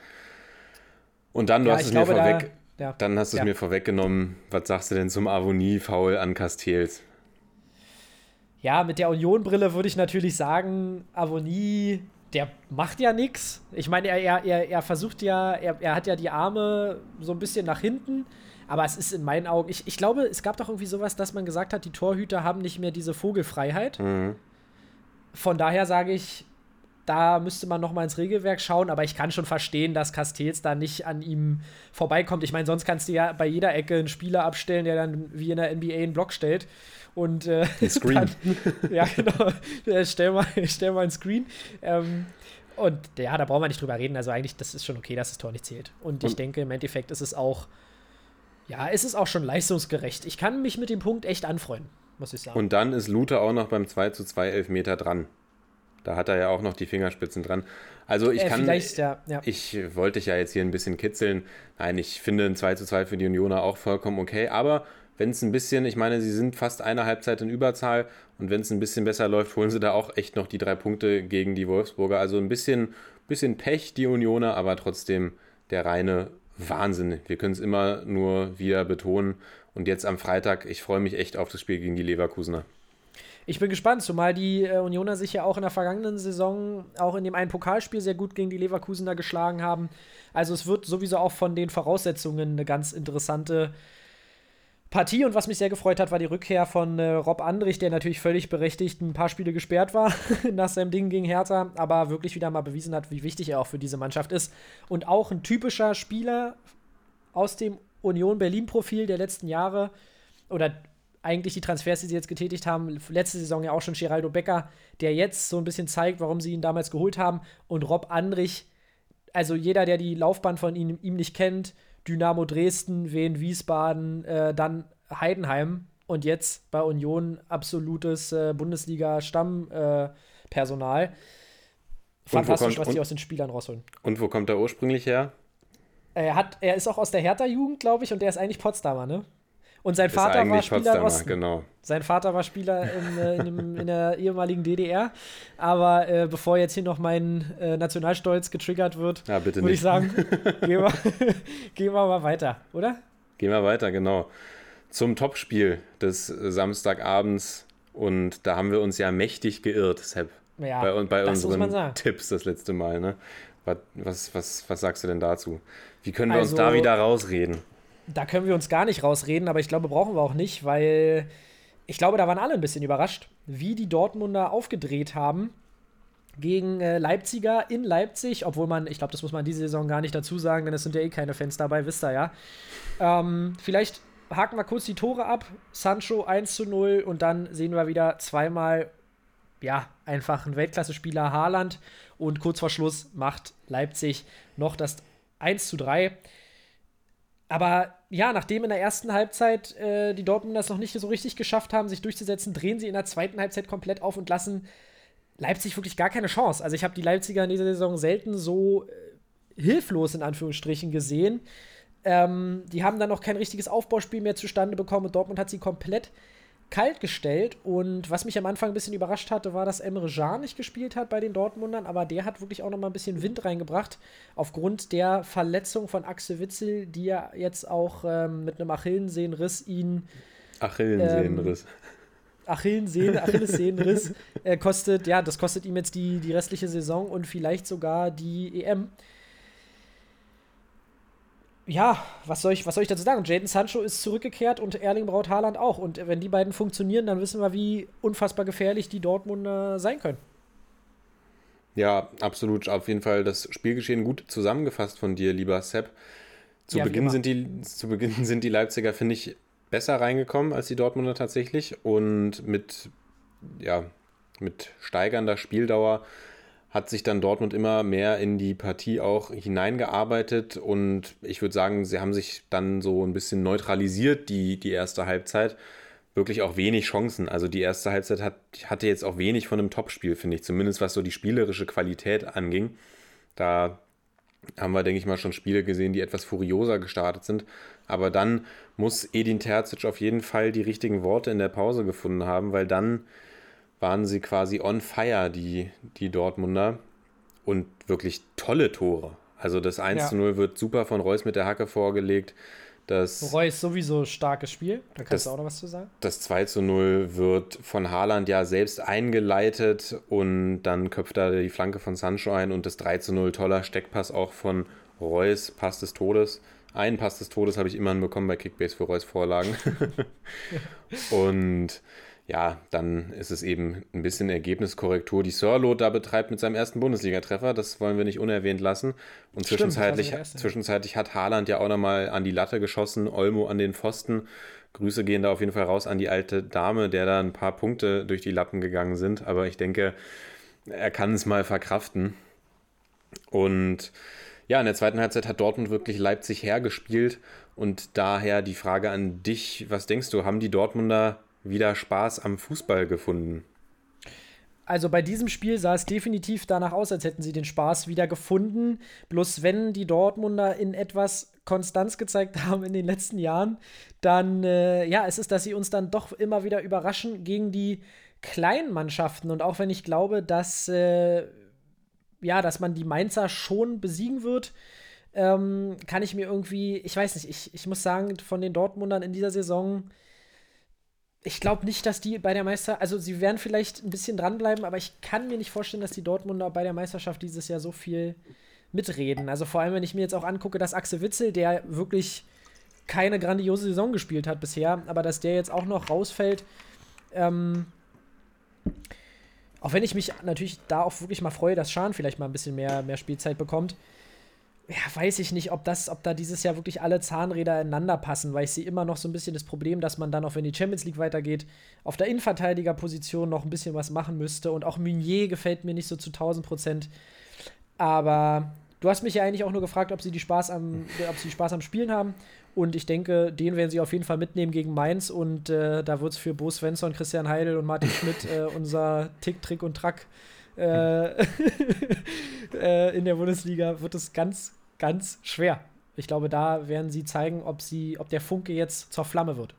Und dann, du ja, hast es mir glaube, da, vorweg, ja. dann hast du es Ja. mir vorweggenommen. Was sagst du denn zum Avonie-Foul an Castells? Ja, mit der Union-Brille würde ich natürlich sagen, Avonie, der macht ja nichts. Ich meine, er, er, er, er versucht ja, er, er hat ja die Arme so ein bisschen nach hinten. Aber es ist in meinen Augen, ich, ich glaube, es gab doch irgendwie sowas, dass man gesagt hat, die Torhüter haben nicht mehr diese Vogelfreiheit. Mhm. Von daher sage ich, da müsste man noch mal ins Regelwerk schauen, aber ich kann schon verstehen, dass Castells da nicht an ihm vorbeikommt. Ich meine, sonst kannst du ja bei jeder Ecke einen Spieler abstellen, der dann wie in der NBA einen Block stellt. Und äh, [LAUGHS] Screen. Dann, ja, genau. Stell, mal, [LAUGHS] stell mal einen Screen. Ähm, und ja, da brauchen wir nicht drüber reden. Also eigentlich, das ist schon okay, dass das Tor nicht zählt. Und ich Und- denke, im Endeffekt ist es auch, ja, es ist auch schon leistungsgerecht. Ich kann mich mit dem Punkt echt anfreuen, muss ich sagen. Und dann ist Lute auch noch beim 2 zu 2 Elfmeter dran. Da hat er ja auch noch die Fingerspitzen dran. Also ich äh, kann. ja, ja. Ich wollte dich ja jetzt hier ein bisschen kitzeln. Nein, ich finde ein 2 zu 2 für die Unioner auch vollkommen okay. Aber wenn es ein bisschen, ich meine, sie sind fast eine Halbzeit in Überzahl und wenn es ein bisschen besser läuft, holen sie da auch echt noch die drei Punkte gegen die Wolfsburger. Also ein bisschen, bisschen Pech, die Unioner, aber trotzdem der reine Wahnsinn. Wir können es immer nur wieder betonen. Und jetzt am Freitag, ich freue mich echt auf das Spiel gegen die Leverkusener. Ich bin gespannt, zumal die äh, Unioner sich ja auch in der vergangenen Saison auch in dem einen Pokalspiel sehr gut gegen die Leverkusener geschlagen haben. Also es wird sowieso auch von den Voraussetzungen eine ganz interessante Partie. Und was mich sehr gefreut hat, war die Rückkehr von äh, Rob Andrich, der natürlich völlig berechtigt ein paar Spiele gesperrt war [LAUGHS] nach seinem Ding gegen Hertha, aber wirklich wieder mal bewiesen hat, wie wichtig er auch für diese Mannschaft ist. Und auch ein typischer Spieler aus dem Union Berlin-Profil der letzten Jahre oder eigentlich die Transfers, die sie jetzt getätigt haben, letzte Saison ja auch schon Geraldo Becker, der jetzt so ein bisschen zeigt, warum sie ihn damals geholt haben. Und Rob Andrich, also jeder, der die Laufbahn von ihm, ihm nicht kennt, Dynamo Dresden, Wien Wiesbaden, äh, dann Heidenheim und jetzt bei Union absolutes äh, Bundesliga-Stammpersonal. Äh. Fantastisch, kommt- was die und- aus den Spielern rausholen. Und wo kommt er ursprünglich her? Er, hat, er ist auch aus der Hertha-Jugend, glaube ich, und der ist eigentlich Potsdamer, ne? Und sein Vater war Spieler Osten. genau. Sein Vater war Spieler in, äh, in, dem, in der ehemaligen DDR. Aber äh, bevor jetzt hier noch mein äh, Nationalstolz getriggert wird, Ja, bitte würde ich sagen, [LAUGHS] gehen wir, [LAUGHS] gehen wir mal weiter, oder? Gehen wir weiter, genau. Zum Topspiel des Samstagabends. Und da haben wir uns ja mächtig geirrt, Sepp. Ja, bei bei das muss man unseren sagen. Tipps das letzte Mal. Ne? Was, was, was, was sagst du denn dazu? Wie können wir uns Also- da wieder rausreden? Da können wir uns gar nicht rausreden, aber ich glaube, brauchen wir auch nicht, weil ich glaube, da waren alle ein bisschen überrascht, wie die Dortmunder aufgedreht haben gegen äh, Leipziger in Leipzig, obwohl man, ich glaube, das muss man diese Saison gar nicht dazu sagen, denn es sind ja eh keine Fans dabei, wisst ihr ja. Ähm, vielleicht haken wir kurz die Tore ab. Sancho 1 zu 0 und dann sehen wir wieder zweimal, ja, einfach ein Weltklasse-Spieler Haaland und kurz vor Schluss macht Leipzig noch das 1 zu 3. Aber ja, nachdem in der ersten Halbzeit äh, die Dortmunder es noch nicht so richtig geschafft haben, sich durchzusetzen, drehen sie in der zweiten Halbzeit komplett auf und lassen Leipzig wirklich gar keine Chance. Also ich habe die Leipziger in dieser Saison selten so äh, hilflos in Anführungsstrichen gesehen. Ähm, die haben dann noch kein richtiges Aufbauspiel mehr zustande bekommen und Dortmund hat sie komplett kalt gestellt. Und was mich am Anfang ein bisschen überrascht hatte, war, dass Emre Can nicht gespielt hat bei den Dortmundern, aber der hat wirklich auch noch mal ein bisschen Wind reingebracht, aufgrund der Verletzung von Axel Witzel, die ja jetzt auch ähm, mit einem Achillensehnenriss ihn Achillensehnenriss. Achillensehnen, Achillessehnenriss [LAUGHS] äh, kostet, ja, das kostet ihm jetzt die, die restliche Saison und vielleicht sogar die EM. Ja, was soll ich, was soll ich dazu sagen? Jaden Sancho ist zurückgekehrt und Erling Braut Haaland auch. Und wenn die beiden funktionieren, dann wissen wir, wie unfassbar gefährlich die Dortmunder sein können. Ja, absolut. Auf jeden Fall das Spielgeschehen gut zusammengefasst von dir, lieber Sepp. Zu, Ja, Beginn, sind die, zu Beginn sind die Leipziger, finde ich, besser reingekommen als die Dortmunder tatsächlich. Und mit, ja, mit steigernder Spieldauer hat sich dann Dortmund immer mehr in die Partie auch hineingearbeitet. Und ich würde sagen, sie haben sich dann so ein bisschen neutralisiert, die, die erste Halbzeit. Wirklich auch wenig Chancen. Also die erste Halbzeit hat, hatte jetzt auch wenig von einem Topspiel, finde ich. Zumindest was so die spielerische Qualität anging. Da haben wir, denke ich mal, schon Spiele gesehen, die etwas furioser gestartet sind. Aber dann muss Edin Terzic auf jeden Fall die richtigen Worte in der Pause gefunden haben, weil dann waren sie quasi on fire, die, die Dortmunder. Und wirklich tolle Tore. Also das 1 Ja. zu 0 wird super von Reus mit der Hacke vorgelegt. Das, Reus sowieso starkes Spiel. Da kannst Das- du auch noch was zu sagen. das 2 zu 0 wird von Haaland ja selbst eingeleitet und dann köpft er die Flanke von Sancho ein und das 3 zu 0 toller Steckpass auch von Reus, Pass des Todes. Einen Pass des Todes habe ich immerhin bekommen bei Kickbase für Reus Vorlagen. [LAUGHS] [LAUGHS] und ja, dann ist es eben ein bisschen Ergebniskorrektur, die Sörloth da betreibt mit seinem ersten Bundesligatreffer. Das wollen wir nicht unerwähnt lassen. Und Stimmt, zwischenzeitlich, zwischenzeitlich hat Haaland ja auch nochmal an die Latte geschossen, Olmo an den Pfosten. Grüße gehen da auf jeden Fall raus an die alte Dame, der da ein paar Punkte durch die Lappen gegangen sind. Aber ich denke, er kann es mal verkraften. Und ja, in der zweiten Halbzeit hat Dortmund wirklich Leipzig hergespielt. Und daher die Frage an dich: Was denkst du, haben die Dortmunder wieder Spaß am Fußball gefunden? Also bei diesem Spiel sah es definitiv danach aus, als hätten sie den Spaß wieder gefunden. Bloß wenn die Dortmunder in etwas Konstanz gezeigt [LAUGHS] haben in den letzten Jahren, dann äh, ja, es ist, dass sie uns dann doch immer wieder überraschen gegen die kleinen Mannschaften. Und auch wenn ich glaube, dass äh, ja, dass man die Mainzer schon besiegen wird, ähm, kann ich mir irgendwie, ich weiß nicht, ich, ich muss sagen, von den Dortmundern in dieser Saison, ich glaube nicht, dass die bei der Meister, also sie werden vielleicht ein bisschen dranbleiben, aber ich kann mir nicht vorstellen, dass die Dortmunder bei der Meisterschaft dieses Jahr so viel mitreden. Also vor allem, wenn ich mir jetzt auch angucke, dass Axel Witzel, der wirklich keine grandiose Saison gespielt hat bisher, aber dass der jetzt auch noch rausfällt, ähm, auch wenn ich mich natürlich da auch wirklich mal freue, dass Schahn vielleicht mal ein bisschen mehr, mehr Spielzeit bekommt, ja, weiß ich nicht, ob das, ob da dieses Jahr wirklich alle Zahnräder ineinander passen, weil ich sehe immer noch so ein bisschen das Problem, dass man dann auch, wenn die Champions League weitergeht, auf der Innenverteidigerposition noch ein bisschen was machen müsste. Und auch Meunier gefällt mir nicht so zu 1000 Prozent. Aber du hast mich ja eigentlich auch nur gefragt, ob sie die Spaß am, ob sie Spaß am Spielen haben. Und ich denke, den werden sie auf jeden Fall mitnehmen gegen Mainz. Und äh, da wird es für Bo Svensson, Christian Heidel und Martin Schmidt äh, unser Tick, Trick und Track äh, [LAUGHS] äh, in der Bundesliga wird es ganz, ganz schwer. Ich glaube, da werden sie zeigen, ob, sie, ob der Funke jetzt zur Flamme wird.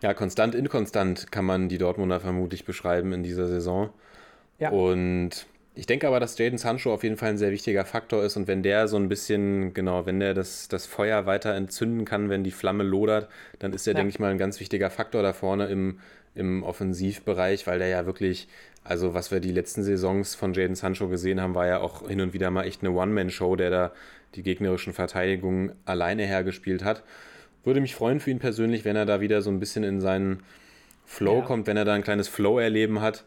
Ja, konstant, inkonstant kann man die Dortmunder vermutlich beschreiben in dieser Saison. Ja. Und ich denke aber, dass Jaden Sancho auf jeden Fall ein sehr wichtiger Faktor ist und wenn der so ein bisschen, genau, wenn der das, das Feuer weiter entzünden kann, wenn die Flamme lodert, dann ist der, Ja. denke ich mal, ein ganz wichtiger Faktor da vorne im, im Offensivbereich, weil der ja wirklich, also was wir die letzten Saisons von Jaden Sancho gesehen haben, war ja auch hin und wieder mal echt eine One-Man-Show, der da die gegnerischen Verteidigungen alleine hergespielt hat. Würde mich freuen für ihn persönlich, wenn er da wieder so ein bisschen in seinen Flow Ja. kommt, wenn er da ein kleines Flow-Erleben hat.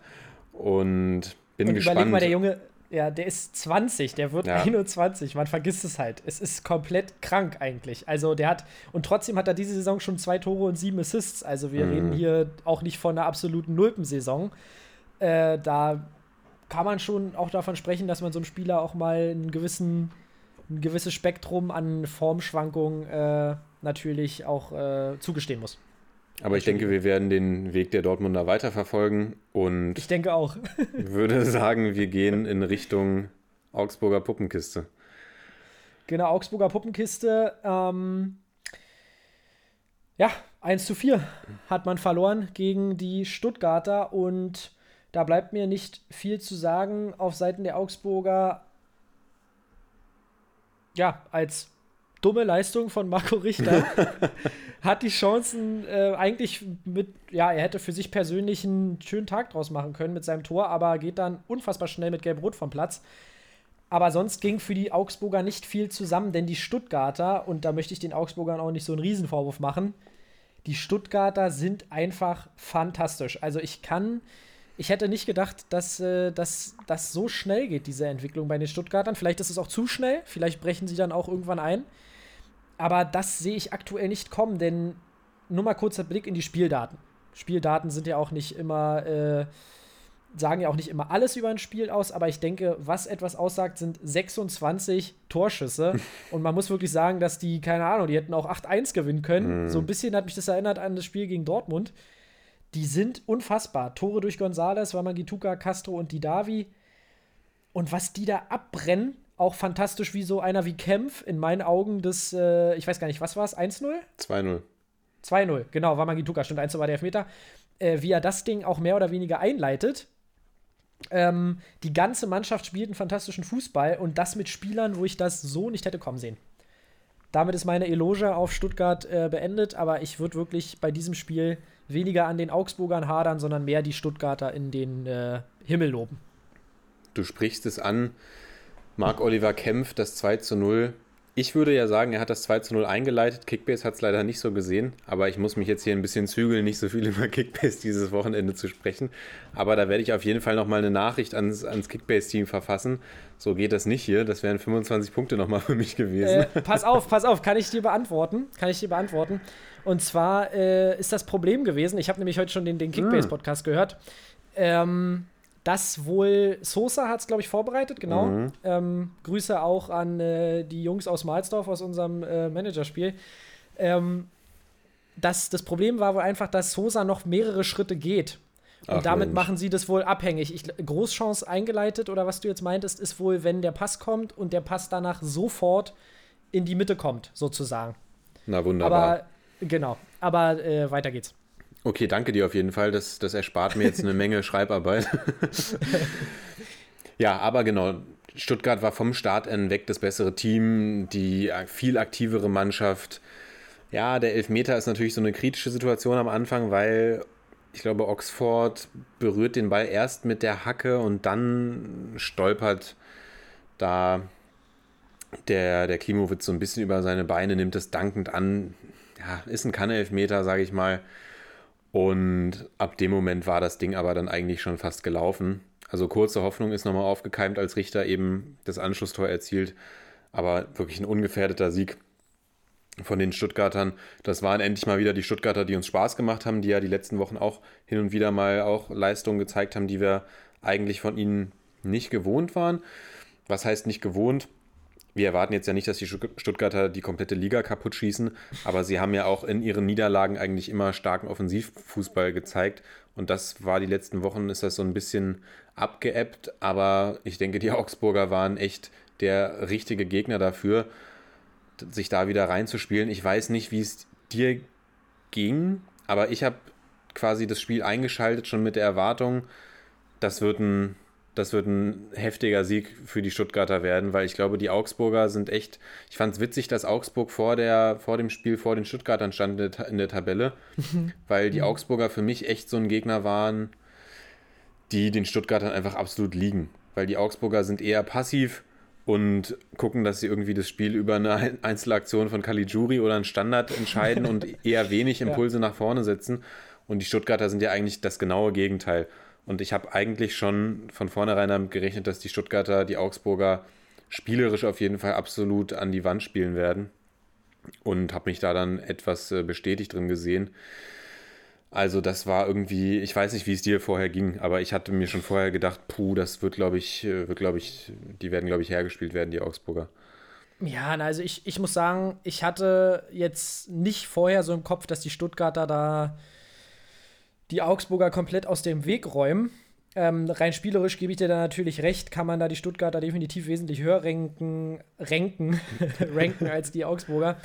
Und bin Und gespannt. überleg mal, der Junge, ja, der ist 20, der wird Ja. 21, man vergisst es halt. Es ist komplett krank eigentlich. Also der hat, und trotzdem hat er diese Saison schon zwei Tore und sieben Assists. Also wir Mhm. reden hier auch nicht von einer absoluten Nulpensaison. Äh, da kann man schon auch davon sprechen, dass man so einem Spieler auch mal einen gewissen, ein gewisses Spektrum an Formschwankungen äh, natürlich auch äh, zugestehen muss. Aber ich denke, wir werden den Weg der Dortmunder weiterverfolgen und Ich denke auch. [LAUGHS] würde sagen, wir gehen in Richtung Augsburger Puppenkiste. Genau, Augsburger Puppenkiste. Ähm, ja, 1 zu 4 hat man verloren gegen die Stuttgarter und da bleibt mir nicht viel zu sagen auf Seiten der Augsburger. Ja, als dumme Leistung von Marco Richter [LAUGHS] hat die Chancen äh, eigentlich mit, ja, er hätte für sich persönlich einen schönen Tag draus machen können mit seinem Tor, aber geht dann unfassbar schnell mit Gelb-Rot vom Platz. Aber sonst ging für die Augsburger nicht viel zusammen, denn die Stuttgarter, und da möchte ich den Augsburgern auch nicht so einen Riesenvorwurf machen, die Stuttgarter sind einfach fantastisch. Also ich kann, ich hätte nicht gedacht, dass äh, das so schnell geht, diese Entwicklung bei den Stuttgartern. Vielleicht ist es auch zu schnell, vielleicht brechen sie dann auch irgendwann ein. Aber das sehe ich aktuell nicht kommen, denn nur mal kurzer Blick in die Spieldaten. Spieldaten sind ja auch nicht immer, äh, sagen ja auch nicht immer alles über ein Spiel aus, aber ich denke, was etwas aussagt, sind 26 Torschüsse. [LAUGHS] Und man muss wirklich sagen, dass die, keine Ahnung, die hätten auch 8-1 gewinnen können. Mhm. So ein bisschen hat mich das erinnert an das Spiel gegen Dortmund. Die sind unfassbar. Tore durch Gonzales, Wamangituka, Castro und Didavi. Und was die da abbrennen, auch fantastisch wie so einer wie Kempf, in meinen Augen das, äh, ich weiß gar nicht, was war es, 1-0? 2-0. 2-0, genau, war Magituka, stimmt, 1 war der Elfmeter. Äh, wie er das Ding auch mehr oder weniger einleitet. Ähm, die ganze Mannschaft spielt einen fantastischen Fußball und das mit Spielern, wo ich das so nicht hätte kommen sehen. damit ist meine Eloge auf Stuttgart äh, beendet, aber ich würde wirklich bei diesem Spiel weniger an den Augsburgern hadern, sondern mehr die Stuttgarter in den äh, Himmel loben. Du sprichst es an. Marc-Oliver Kempf, das 2 zu 0 ich würde ja sagen, er hat das 2 zu 0 eingeleitet. Kickbase hat es leider nicht so gesehen, aber ich muss mich jetzt hier ein bisschen zügeln, nicht so viel [LAUGHS] über Kickbase dieses Wochenende zu sprechen. Aber da werde ich auf jeden Fall nochmal eine Nachricht ans, ans Kickbase-Team verfassen. So geht das nicht hier. Das wären 25 Punkte nochmal für mich gewesen. Äh, pass auf, pass auf, kann ich dir beantworten? Kann ich dir beantworten? Und zwar äh, ist das Problem gewesen, ich habe nämlich heute schon den, den Kickbase-Podcast gehört. Ähm, das wohl, Sosa hat es, glaube ich, vorbereitet, genau. Mhm. Ähm, Grüße auch an äh, die Jungs aus Malsdorf aus unserem äh, Managerspiel. Ähm, das, das Problem war wohl einfach, dass Sosa noch mehrere Schritte geht. Und Ach, damit Mensch. machen sie das wohl abhängig. Ich, Großchance eingeleitet oder was du jetzt meintest, ist wohl, wenn der Pass kommt und der Pass danach sofort in die Mitte kommt, sozusagen. Na wunderbar. Aber genau, aber äh, weiter geht's. Okay, danke dir auf jeden Fall. Das, das erspart mir jetzt eine [LAUGHS] Menge Schreibarbeit. ja, aber genau. Stuttgart war vom Start an weg das bessere Team, die viel aktivere Mannschaft. Ja, der Elfmeter ist natürlich so eine kritische Situation am Anfang, weil ich glaube, Oxford berührt den Ball erst mit der Hacke und dann stolpert da der, der Klimowitz so ein bisschen über seine Beine, nimmt es dankend an. Ja, ist ein Kann-Elfmeter, sage ich mal. Und ab dem Moment war das Ding aber dann eigentlich schon fast gelaufen. Also kurze Hoffnung ist nochmal aufgekeimt, als Richter eben das Anschlusstor erzielt. Aber wirklich ein ungefährdeter Sieg von den Stuttgartern. Das waren endlich mal wieder die Stuttgarter, die uns Spaß gemacht haben, die ja die letzten Wochen auch hin und wieder mal auch Leistungen gezeigt haben, die wir eigentlich von ihnen nicht gewohnt waren. Was heißt nicht gewohnt? Wir erwarten jetzt ja nicht, dass die Stuttgarter die komplette Liga kaputt schießen, aber sie haben ja auch in ihren Niederlagen eigentlich immer starken Offensivfußball gezeigt. Und das war die letzten Wochen, ist das so ein bisschen abgeebbt, aber ich denke, die Augsburger waren echt der richtige Gegner dafür, sich da wieder reinzuspielen. Ich weiß nicht, wie es dir ging, aber ich habe quasi das Spiel eingeschaltet, schon mit der Erwartung, das wird ein das wird ein heftiger Sieg für die Stuttgarter werden, weil ich glaube, die Augsburger sind echt. Ich fand es witzig, dass Augsburg vor, der, vor dem Spiel vor den Stuttgartern stand in der Tabelle, [LAUGHS] weil die Augsburger für mich echt so ein Gegner waren, die den Stuttgartern einfach absolut liegen. Weil die Augsburger sind eher passiv und gucken, dass sie irgendwie das Spiel über eine Einzelaktion von Caligiuri oder einen Standard entscheiden und [LAUGHS] eher wenig Impulse ja. nach vorne setzen. Und die Stuttgarter sind ja eigentlich das genaue Gegenteil. Und ich habe eigentlich schon von vornherein damit gerechnet, dass die Stuttgarter, die Augsburger spielerisch auf jeden Fall absolut an die Wand spielen werden. Und habe mich da dann etwas äh, bestätigt drin gesehen. Also das war irgendwie, ich weiß nicht, wie es dir vorher ging, aber ich hatte mir schon vorher gedacht, puh, das wird, glaube ich, äh, wird, glaube ich, die werden, glaube ich, hergespielt werden, die Augsburger. Ja, also ich, ich muss sagen, ich hatte jetzt nicht vorher so im Kopf, dass die Stuttgarter da die Augsburger komplett aus dem Weg räumen. Ähm, rein spielerisch gebe ich dir da natürlich recht, kann man da die Stuttgarter definitiv wesentlich höher ranken, ranken, [LAUGHS] ranken als die Augsburger.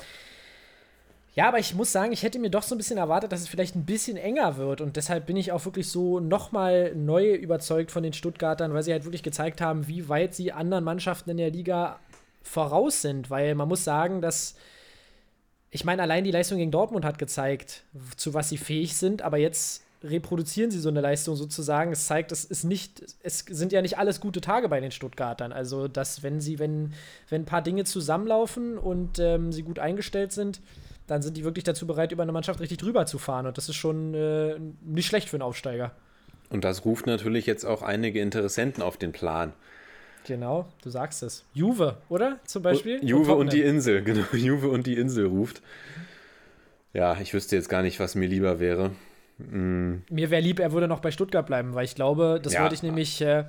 Ja, aber ich muss sagen, ich hätte mir doch so ein bisschen erwartet, dass es vielleicht ein bisschen enger wird. Und deshalb bin ich auch wirklich so nochmal neu überzeugt von den Stuttgartern, weil sie halt wirklich gezeigt haben, wie weit sie anderen Mannschaften in der Liga voraus sind. Weil man muss sagen, dass ich meine, allein die Leistung gegen Dortmund hat gezeigt, zu was sie fähig sind. Aber jetzt reproduzieren sie so eine Leistung sozusagen. Es zeigt, es ist nicht, es sind ja nicht alles gute Tage bei den Stuttgartern. Also, dass wenn sie, wenn, wenn ein paar Dinge zusammenlaufen und ähm, sie gut eingestellt sind, dann sind die wirklich dazu bereit, über eine Mannschaft richtig drüber zu fahren. Und das ist schon äh, nicht schlecht für einen Aufsteiger. Und das ruft natürlich jetzt auch einige Interessenten auf den Plan. Genau, du sagst es. Juve, oder? Zum Beispiel? Und Juve und die Insel, [LAUGHS] genau. Juve und die Insel ruft. Ja, ich wüsste jetzt gar nicht, was mir lieber wäre. Mm. Mir wäre lieb, er würde noch bei Stuttgart bleiben, weil ich glaube, das ja. wollte ich nämlich. Äh,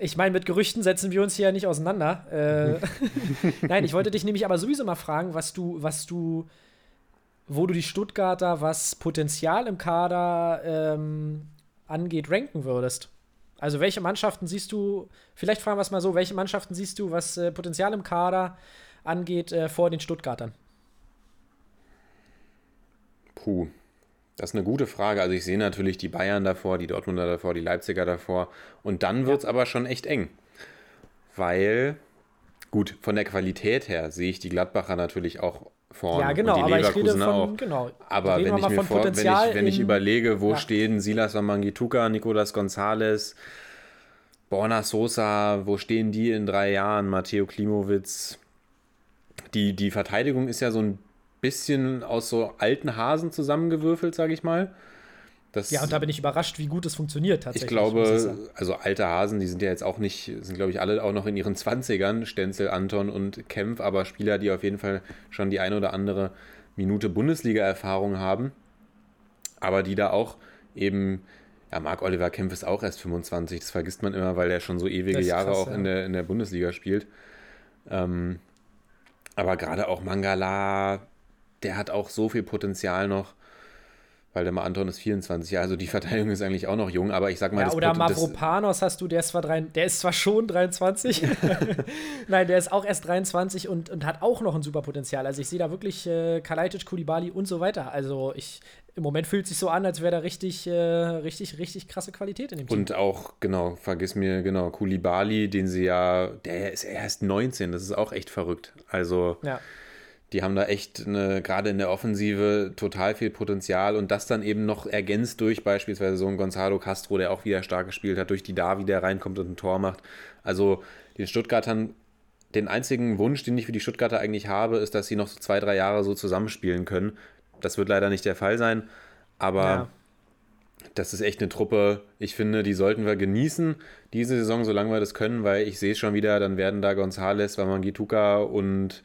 ich meine, mit Gerüchten setzen wir uns hier ja nicht auseinander. Äh, [LAUGHS] Nein, ich wollte dich nämlich aber sowieso mal fragen, was du, was du, wo du die Stuttgarter, was Potenzial im Kader ähm, angeht, ranken würdest. Also welche Mannschaften siehst du, vielleicht fragen wir es mal so, welche Mannschaften siehst du, was äh, Potenzial im Kader angeht, äh, vor den Stuttgartern? Puh, das ist eine gute Frage. Also ich sehe natürlich die Bayern davor, die Dortmunder davor, die Leipziger davor. Und dann wird es ja. aber schon echt eng. Weil Gut, von der Qualität her sehe ich die Gladbacher natürlich auch vorne. Ja, genau, und die aber ich rede Leverkusener von, auch. genau. Aber wenn ich mir vor, wenn ich, wenn ich überlege, wo Ja. stehen Silas Wamangituka, Nicolas Gonzalez, Borna Sosa, wo stehen die in drei Jahren, Matteo Klimowitz. Die, die Verteidigung ist ja so ein bisschen aus so alten Hasen zusammengewürfelt, sage ich mal. Das, Ja, und da bin ich überrascht, wie gut es funktioniert ich tatsächlich. glaube, ich sagen. also alte Hasen, die sind ja jetzt auch nicht, sind glaube ich alle auch noch in ihren 20ern, Stenzel, Anton und Kempf, aber Spieler, die auf jeden Fall schon die ein oder andere Minute Bundesliga-Erfahrung haben, aber die da auch eben, ja, Marc Oliver Kempf ist auch erst 25, das vergisst man immer, weil er schon so ewige Jahre krass, auch ja. in, der, in der Bundesliga spielt. Ähm, aber gerade auch Mangala, der hat auch so viel Potenzial noch. Weil der mal Anton ist 24, ja, also die Verteidigung ist eigentlich auch noch jung, aber ich sag mal, Ja, das oder Pot- Mavropanos hast du, der ist zwar drei, der ist zwar schon 23, [LAUGHS] nein, der ist auch erst 23 und, und hat auch noch ein super Potenzial. Also ich sehe da wirklich äh, Kalajdzic, Kulibali und so weiter. Also ich, im Moment fühlt sich so an, als wäre da richtig, äh, richtig, richtig krasse Qualität in dem Team. Und auch, genau, vergiss mir, genau, Kulibali, den sie ja, der ist erst 19, das ist auch echt verrückt. Also, ja. Die haben da echt eine, gerade in der Offensive total viel Potenzial und das dann eben noch ergänzt durch beispielsweise so einen Gonzalo Castro, der auch wieder stark gespielt hat, durch die Davi, der reinkommt und ein Tor macht. Also, den Stuttgartern, den einzigen Wunsch, den ich für die Stuttgarter eigentlich habe, ist, dass sie noch so zwei, drei Jahre so zusammenspielen können. Das wird leider nicht der Fall sein, aber. Ja. Das ist echt eine Truppe, ich finde, die sollten wir genießen, diese Saison, solange wir das können, weil ich sehe es schon wieder, dann werden da Gonzales, Wamangituka und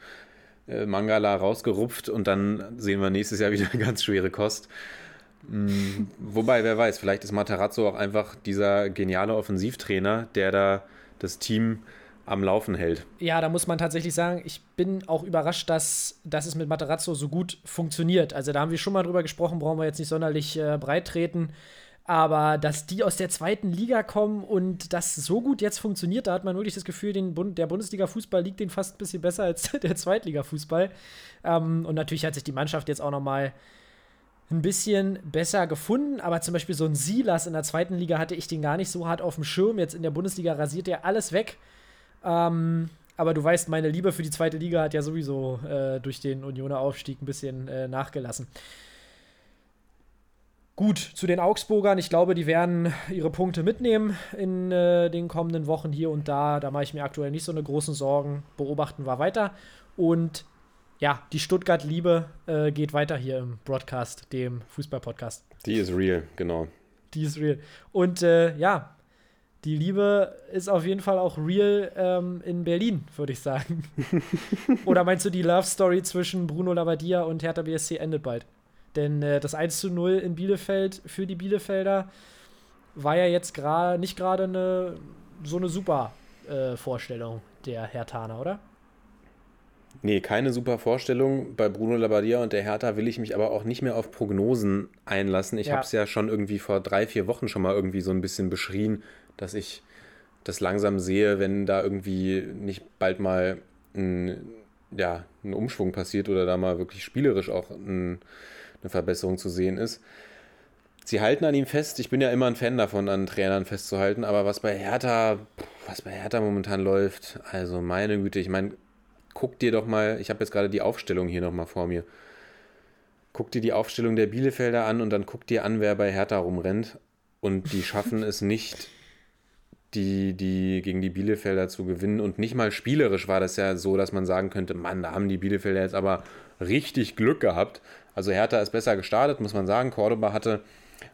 äh, Mangala rausgerupft und dann sehen wir nächstes Jahr wieder [LAUGHS] ganz schwere Kost. Mm, wobei, wer weiß, vielleicht ist Matarazzo auch einfach dieser geniale Offensivtrainer, der da das Team am Laufen hält. Ja, da muss man tatsächlich sagen, ich bin auch überrascht, dass, dass es mit Materazzo so gut funktioniert. Also da haben wir schon mal drüber gesprochen, brauchen wir jetzt nicht sonderlich äh, breit treten. Aber dass die aus der zweiten Liga kommen und das so gut jetzt funktioniert, da hat man wirklich das Gefühl, den Bund, der Bundesliga-Fußball liegt denen fast ein bisschen besser als [LAUGHS] der Zweitliga-Fußball. Ähm, und natürlich hat sich die Mannschaft jetzt auch noch mal ein bisschen besser gefunden, aber zum Beispiel so ein Silas in der zweiten Liga hatte ich den gar nicht so hart auf dem Schirm. Jetzt in der Bundesliga rasiert er alles weg. Ähm, aber du weißt, meine Liebe für die zweite Liga hat ja sowieso äh, durch den Unioner Aufstieg ein bisschen äh, nachgelassen. Gut, zu den Augsburgern. Ich glaube, die werden ihre Punkte mitnehmen in äh, den kommenden Wochen hier und da. Da mache ich mir aktuell nicht so eine großen Sorgen. Beobachten wir weiter. Und ja, die Stuttgart-Liebe äh, geht weiter hier im Broadcast, dem Fußball-Podcast. Die ist real, genau. Die ist real. Und äh, ja, die Liebe ist auf jeden Fall auch real ähm, in Berlin, würde ich sagen. [LAUGHS] Oder meinst du, die Love Story zwischen Bruno Labbadia und Hertha BSC endet bald? Denn äh, das 1 zu 0 in Bielefeld für die Bielefelder war ja jetzt gerade nicht gerade eine so eine super äh, Vorstellung der Hertaner, oder? Nee, keine super Vorstellung. Bei Bruno Labbadia und der Hertha will ich mich aber auch nicht mehr auf Prognosen einlassen. Ich Ja. habe es ja schon irgendwie vor drei, vier Wochen schon mal irgendwie so ein bisschen beschrien, dass ich das langsam sehe, wenn da irgendwie nicht bald mal ein, ja, ein Umschwung passiert oder da mal wirklich spielerisch auch ein, eine Verbesserung zu sehen ist. Sie halten an ihm fest. Ich bin ja immer ein Fan davon, an Trainern festzuhalten. Aber was bei Hertha, was bei Hertha momentan läuft, also meine Güte, ich meine, guck dir doch mal, ich habe jetzt gerade die Aufstellung hier nochmal vor mir. Guck dir die Aufstellung der Bielefelder an und dann guck dir an, wer bei Hertha rumrennt. Und die schaffen es nicht, die, die gegen die Bielefelder zu gewinnen. Und nicht mal spielerisch war das ja so, dass man sagen könnte, Mann, da haben die Bielefelder jetzt aber richtig Glück gehabt. Also Hertha ist besser gestartet, muss man sagen. Cordoba hatte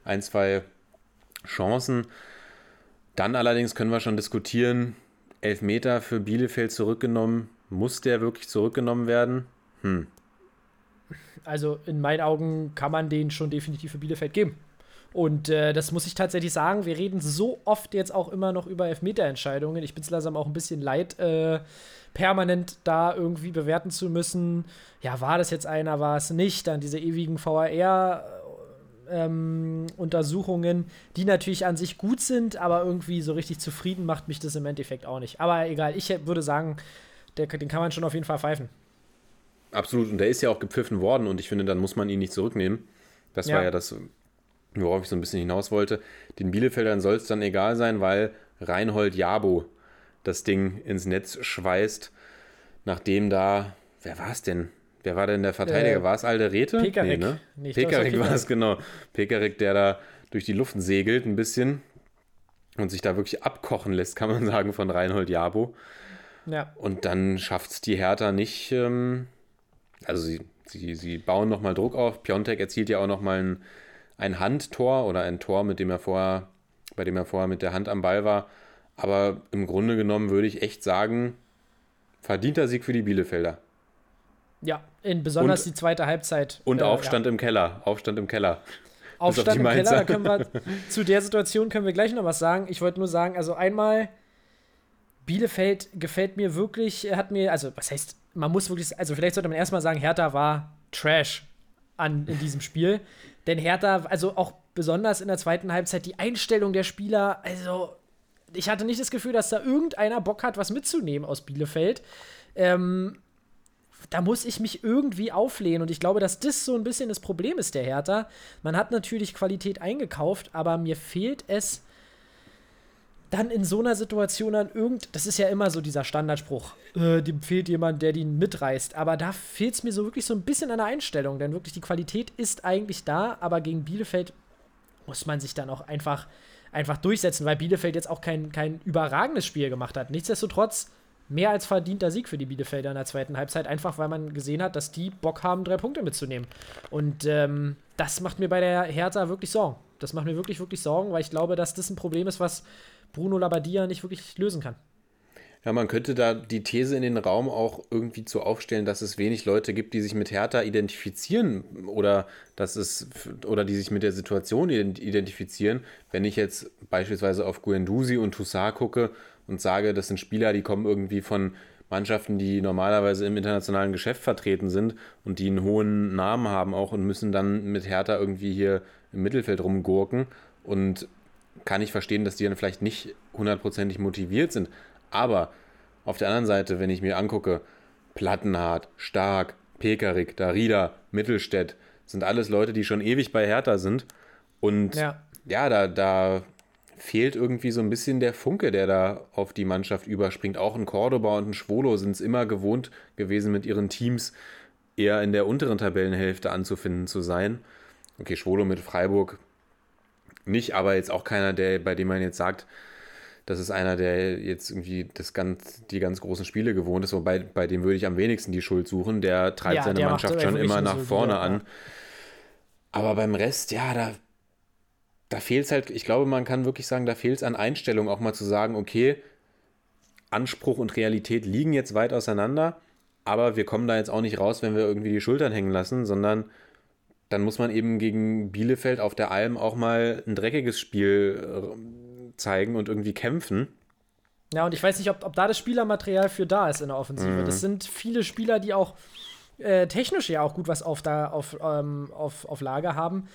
ein, zwei Chancen. Dann allerdings können wir schon diskutieren, Elfmeter für Bielefeld zurückgenommen. Muss der wirklich zurückgenommen werden? Hm. Also in meinen Augen kann man den schon definitiv für Bielefeld geben. Und äh, das muss ich tatsächlich sagen. Wir reden so oft jetzt auch immer noch über Elfmeterentscheidungen. Ich bin es langsam auch ein bisschen leid, äh, permanent da irgendwie bewerten zu müssen. Ja, war das jetzt einer, war es nicht? Dann diese ewigen VAR-Untersuchungen, ähm, die natürlich an sich gut sind, aber irgendwie so richtig zufrieden macht mich das im Endeffekt auch nicht. Aber egal, ich würde sagen, der, den kann man schon auf jeden Fall pfeifen. Absolut. Und der ist ja auch gepfiffen worden und ich finde, dann muss man ihn nicht zurücknehmen. Das Ja. war ja das, worauf ich so ein bisschen hinaus wollte. Den Bielefeldern soll es dann egal sein, weil Reinhold Jabo das Ding ins Netz schweißt. nachdem da, wer war es denn? Wer war denn der Verteidiger? Äh, war es Alderete? Pekarik. Nee, ne? War Pekarik war es, [LAUGHS] genau. Pekarik, der da durch die Luft segelt ein bisschen und sich da wirklich abkochen lässt, kann man [LAUGHS] sagen, von Reinhold Jabo. Ja. Und dann schafft es die Hertha nicht. Ähm, also sie, sie, sie bauen nochmal Druck auf. Piontek erzielt ja auch nochmal ein, ein Handtor oder ein Tor, mit dem er vorher, bei dem er vorher mit der Hand am Ball war. Aber im Grunde genommen würde ich echt sagen, verdienter Sieg für die Bielefelder. Ja, in besonders Und- die zweite Halbzeit. Und äh, Aufstand im Keller. Aufstand im Keller. Ja. auf Aufstand im Keller, da können wir, [LAUGHS] zu der Situation können wir gleich noch was sagen. Ich wollte nur sagen, also einmal, Bielefeld gefällt mir wirklich, hat mir, also was heißt, man muss wirklich, also vielleicht sollte man erstmal sagen, Hertha war Trash an, in diesem Spiel. Denn Hertha, also auch besonders in der zweiten Halbzeit, die Einstellung der Spieler, also ich hatte nicht das Gefühl, dass da irgendeiner Bock hat, was mitzunehmen aus Bielefeld. Ähm, da muss ich mich irgendwie auflehnen. Und ich glaube, dass das so ein bisschen das Problem ist der Hertha. Man hat natürlich Qualität eingekauft, aber mir fehlt es dann in so einer Situation an irgend. Das ist ja immer so dieser Standardspruch. Äh, dem fehlt jemand, der den mitreißt. Aber da fehlt es mir so wirklich so ein bisschen an der Einstellung. Denn wirklich die Qualität ist eigentlich da, aber gegen Bielefeld muss man sich dann auch einfach, einfach durchsetzen, weil Bielefeld jetzt auch kein, kein überragendes Spiel gemacht hat. Nichtsdestotrotz mehr als verdienter Sieg für die Bielefelder in der zweiten Halbzeit, einfach weil man gesehen hat, dass die Bock haben, drei Punkte mitzunehmen. Und ähm, das macht mir bei der Hertha wirklich Sorgen. Das macht mir wirklich, wirklich Sorgen, weil ich glaube, dass das ein Problem ist, was Bruno Labbadia nicht wirklich lösen kann. Ja, man könnte da die These in den Raum auch irgendwie zu aufstellen, dass es wenig Leute gibt, die sich mit Hertha identifizieren oder dass es oder die sich mit der Situation ident- identifizieren. Wenn ich jetzt beispielsweise auf Guendouzi und Toussaint gucke und sage, das sind Spieler, die kommen irgendwie von Mannschaften, die normalerweise im internationalen Geschäft vertreten sind und die einen hohen Namen haben auch und müssen dann mit Hertha irgendwie hier im Mittelfeld rumgurken und kann ich verstehen, dass die dann vielleicht nicht hundertprozentig motiviert sind. Aber auf der anderen Seite, wenn ich mir angucke, Plattenhardt, Stark, Pekarik, Darida, Mittelstädt, sind alles Leute, die schon ewig bei Hertha sind. Und Ja. ja, da, da fehlt irgendwie so ein bisschen der Funke, der da auf die Mannschaft überspringt. Auch ein Cordoba und ein Schwolo sind es immer gewohnt gewesen, mit ihren Teams eher in der unteren Tabellenhälfte anzufinden zu sein. Okay, Schwolo mit Freiburg nicht, aber jetzt auch keiner, der, bei dem man jetzt sagt, das ist einer, der jetzt irgendwie das ganz, die ganz großen Spiele gewohnt ist, wobei bei dem würde ich am wenigsten die Schuld suchen. Der treibt Ja, seine der Mannschaft schon immer nach vorne ja. an. Aber beim Rest, ja, da, da fehlt es halt, ich glaube, man kann wirklich sagen, da fehlt es an Einstellung, auch mal zu sagen, okay, Anspruch und Realität liegen jetzt weit auseinander, aber wir kommen da jetzt auch nicht raus, wenn wir irgendwie die Schultern hängen lassen, sondern dann muss man eben gegen Bielefeld auf der Alm auch mal ein dreckiges Spiel äh, zeigen und irgendwie kämpfen. Ja, und ich weiß nicht, ob, ob da das Spielermaterial für da ist in der Offensive. Das sind viele Spieler, die auch äh, technisch ja auch gut was auf, da, auf, ähm, auf, auf Lager haben.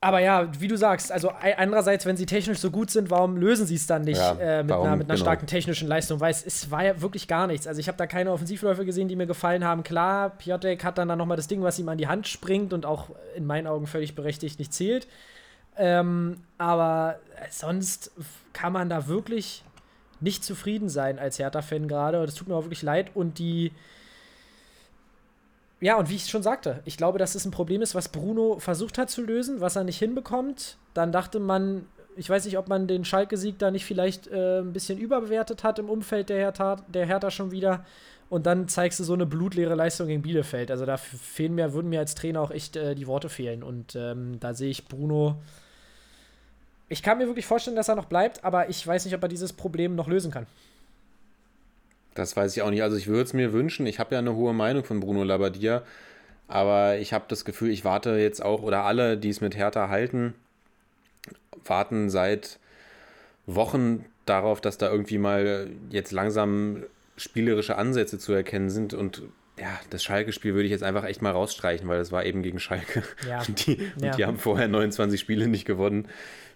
Aber ja, wie du sagst, also ei- andererseits, wenn sie technisch so gut sind, warum lösen sie es dann nicht Ja, äh, mit, warum? einer, mit einer Genau. starken technischen Leistung? Weil es, es war ja wirklich gar nichts. Also ich habe da keine Offensivläufe gesehen, die mir gefallen haben. Klar, Piotek hat dann, dann nochmal das Ding, was ihm an die Hand springt und auch in meinen Augen völlig berechtigt nicht zählt. Ähm, aber sonst kann man da wirklich nicht zufrieden sein als Hertha-Fan gerade. Das tut mir auch wirklich leid. Und die. Ja, und wie ich schon sagte, ich glaube, dass es ein Problem ist, was Bruno versucht hat zu lösen, was er nicht hinbekommt. Dann dachte man, ich weiß nicht, ob man den Schalke-Sieg da nicht vielleicht äh, ein bisschen überbewertet hat im Umfeld der Hertha, der Hertha schon wieder. Und dann zeigst du so eine blutleere Leistung gegen Bielefeld. Also da fehlen mir, würden mir als Trainer auch echt äh, die Worte fehlen. Und ähm, da sehe ich Bruno. Ich kann mir wirklich vorstellen, dass er noch bleibt, aber ich weiß nicht, ob er dieses Problem noch lösen kann. Das weiß ich auch nicht. Also ich würde es mir wünschen. Ich habe ja eine hohe Meinung von Bruno Labbadia, aber ich habe das Gefühl, ich warte jetzt auch, oder alle, die es mit Hertha halten, warten seit Wochen darauf, dass da irgendwie mal jetzt langsam spielerische Ansätze zu erkennen sind und ja, das Schalke-Spiel würde ich jetzt einfach echt mal rausstreichen, weil das war eben gegen Schalke. Ja. Und [LAUGHS] die, und Ja. die haben vorher 29 Spiele nicht gewonnen.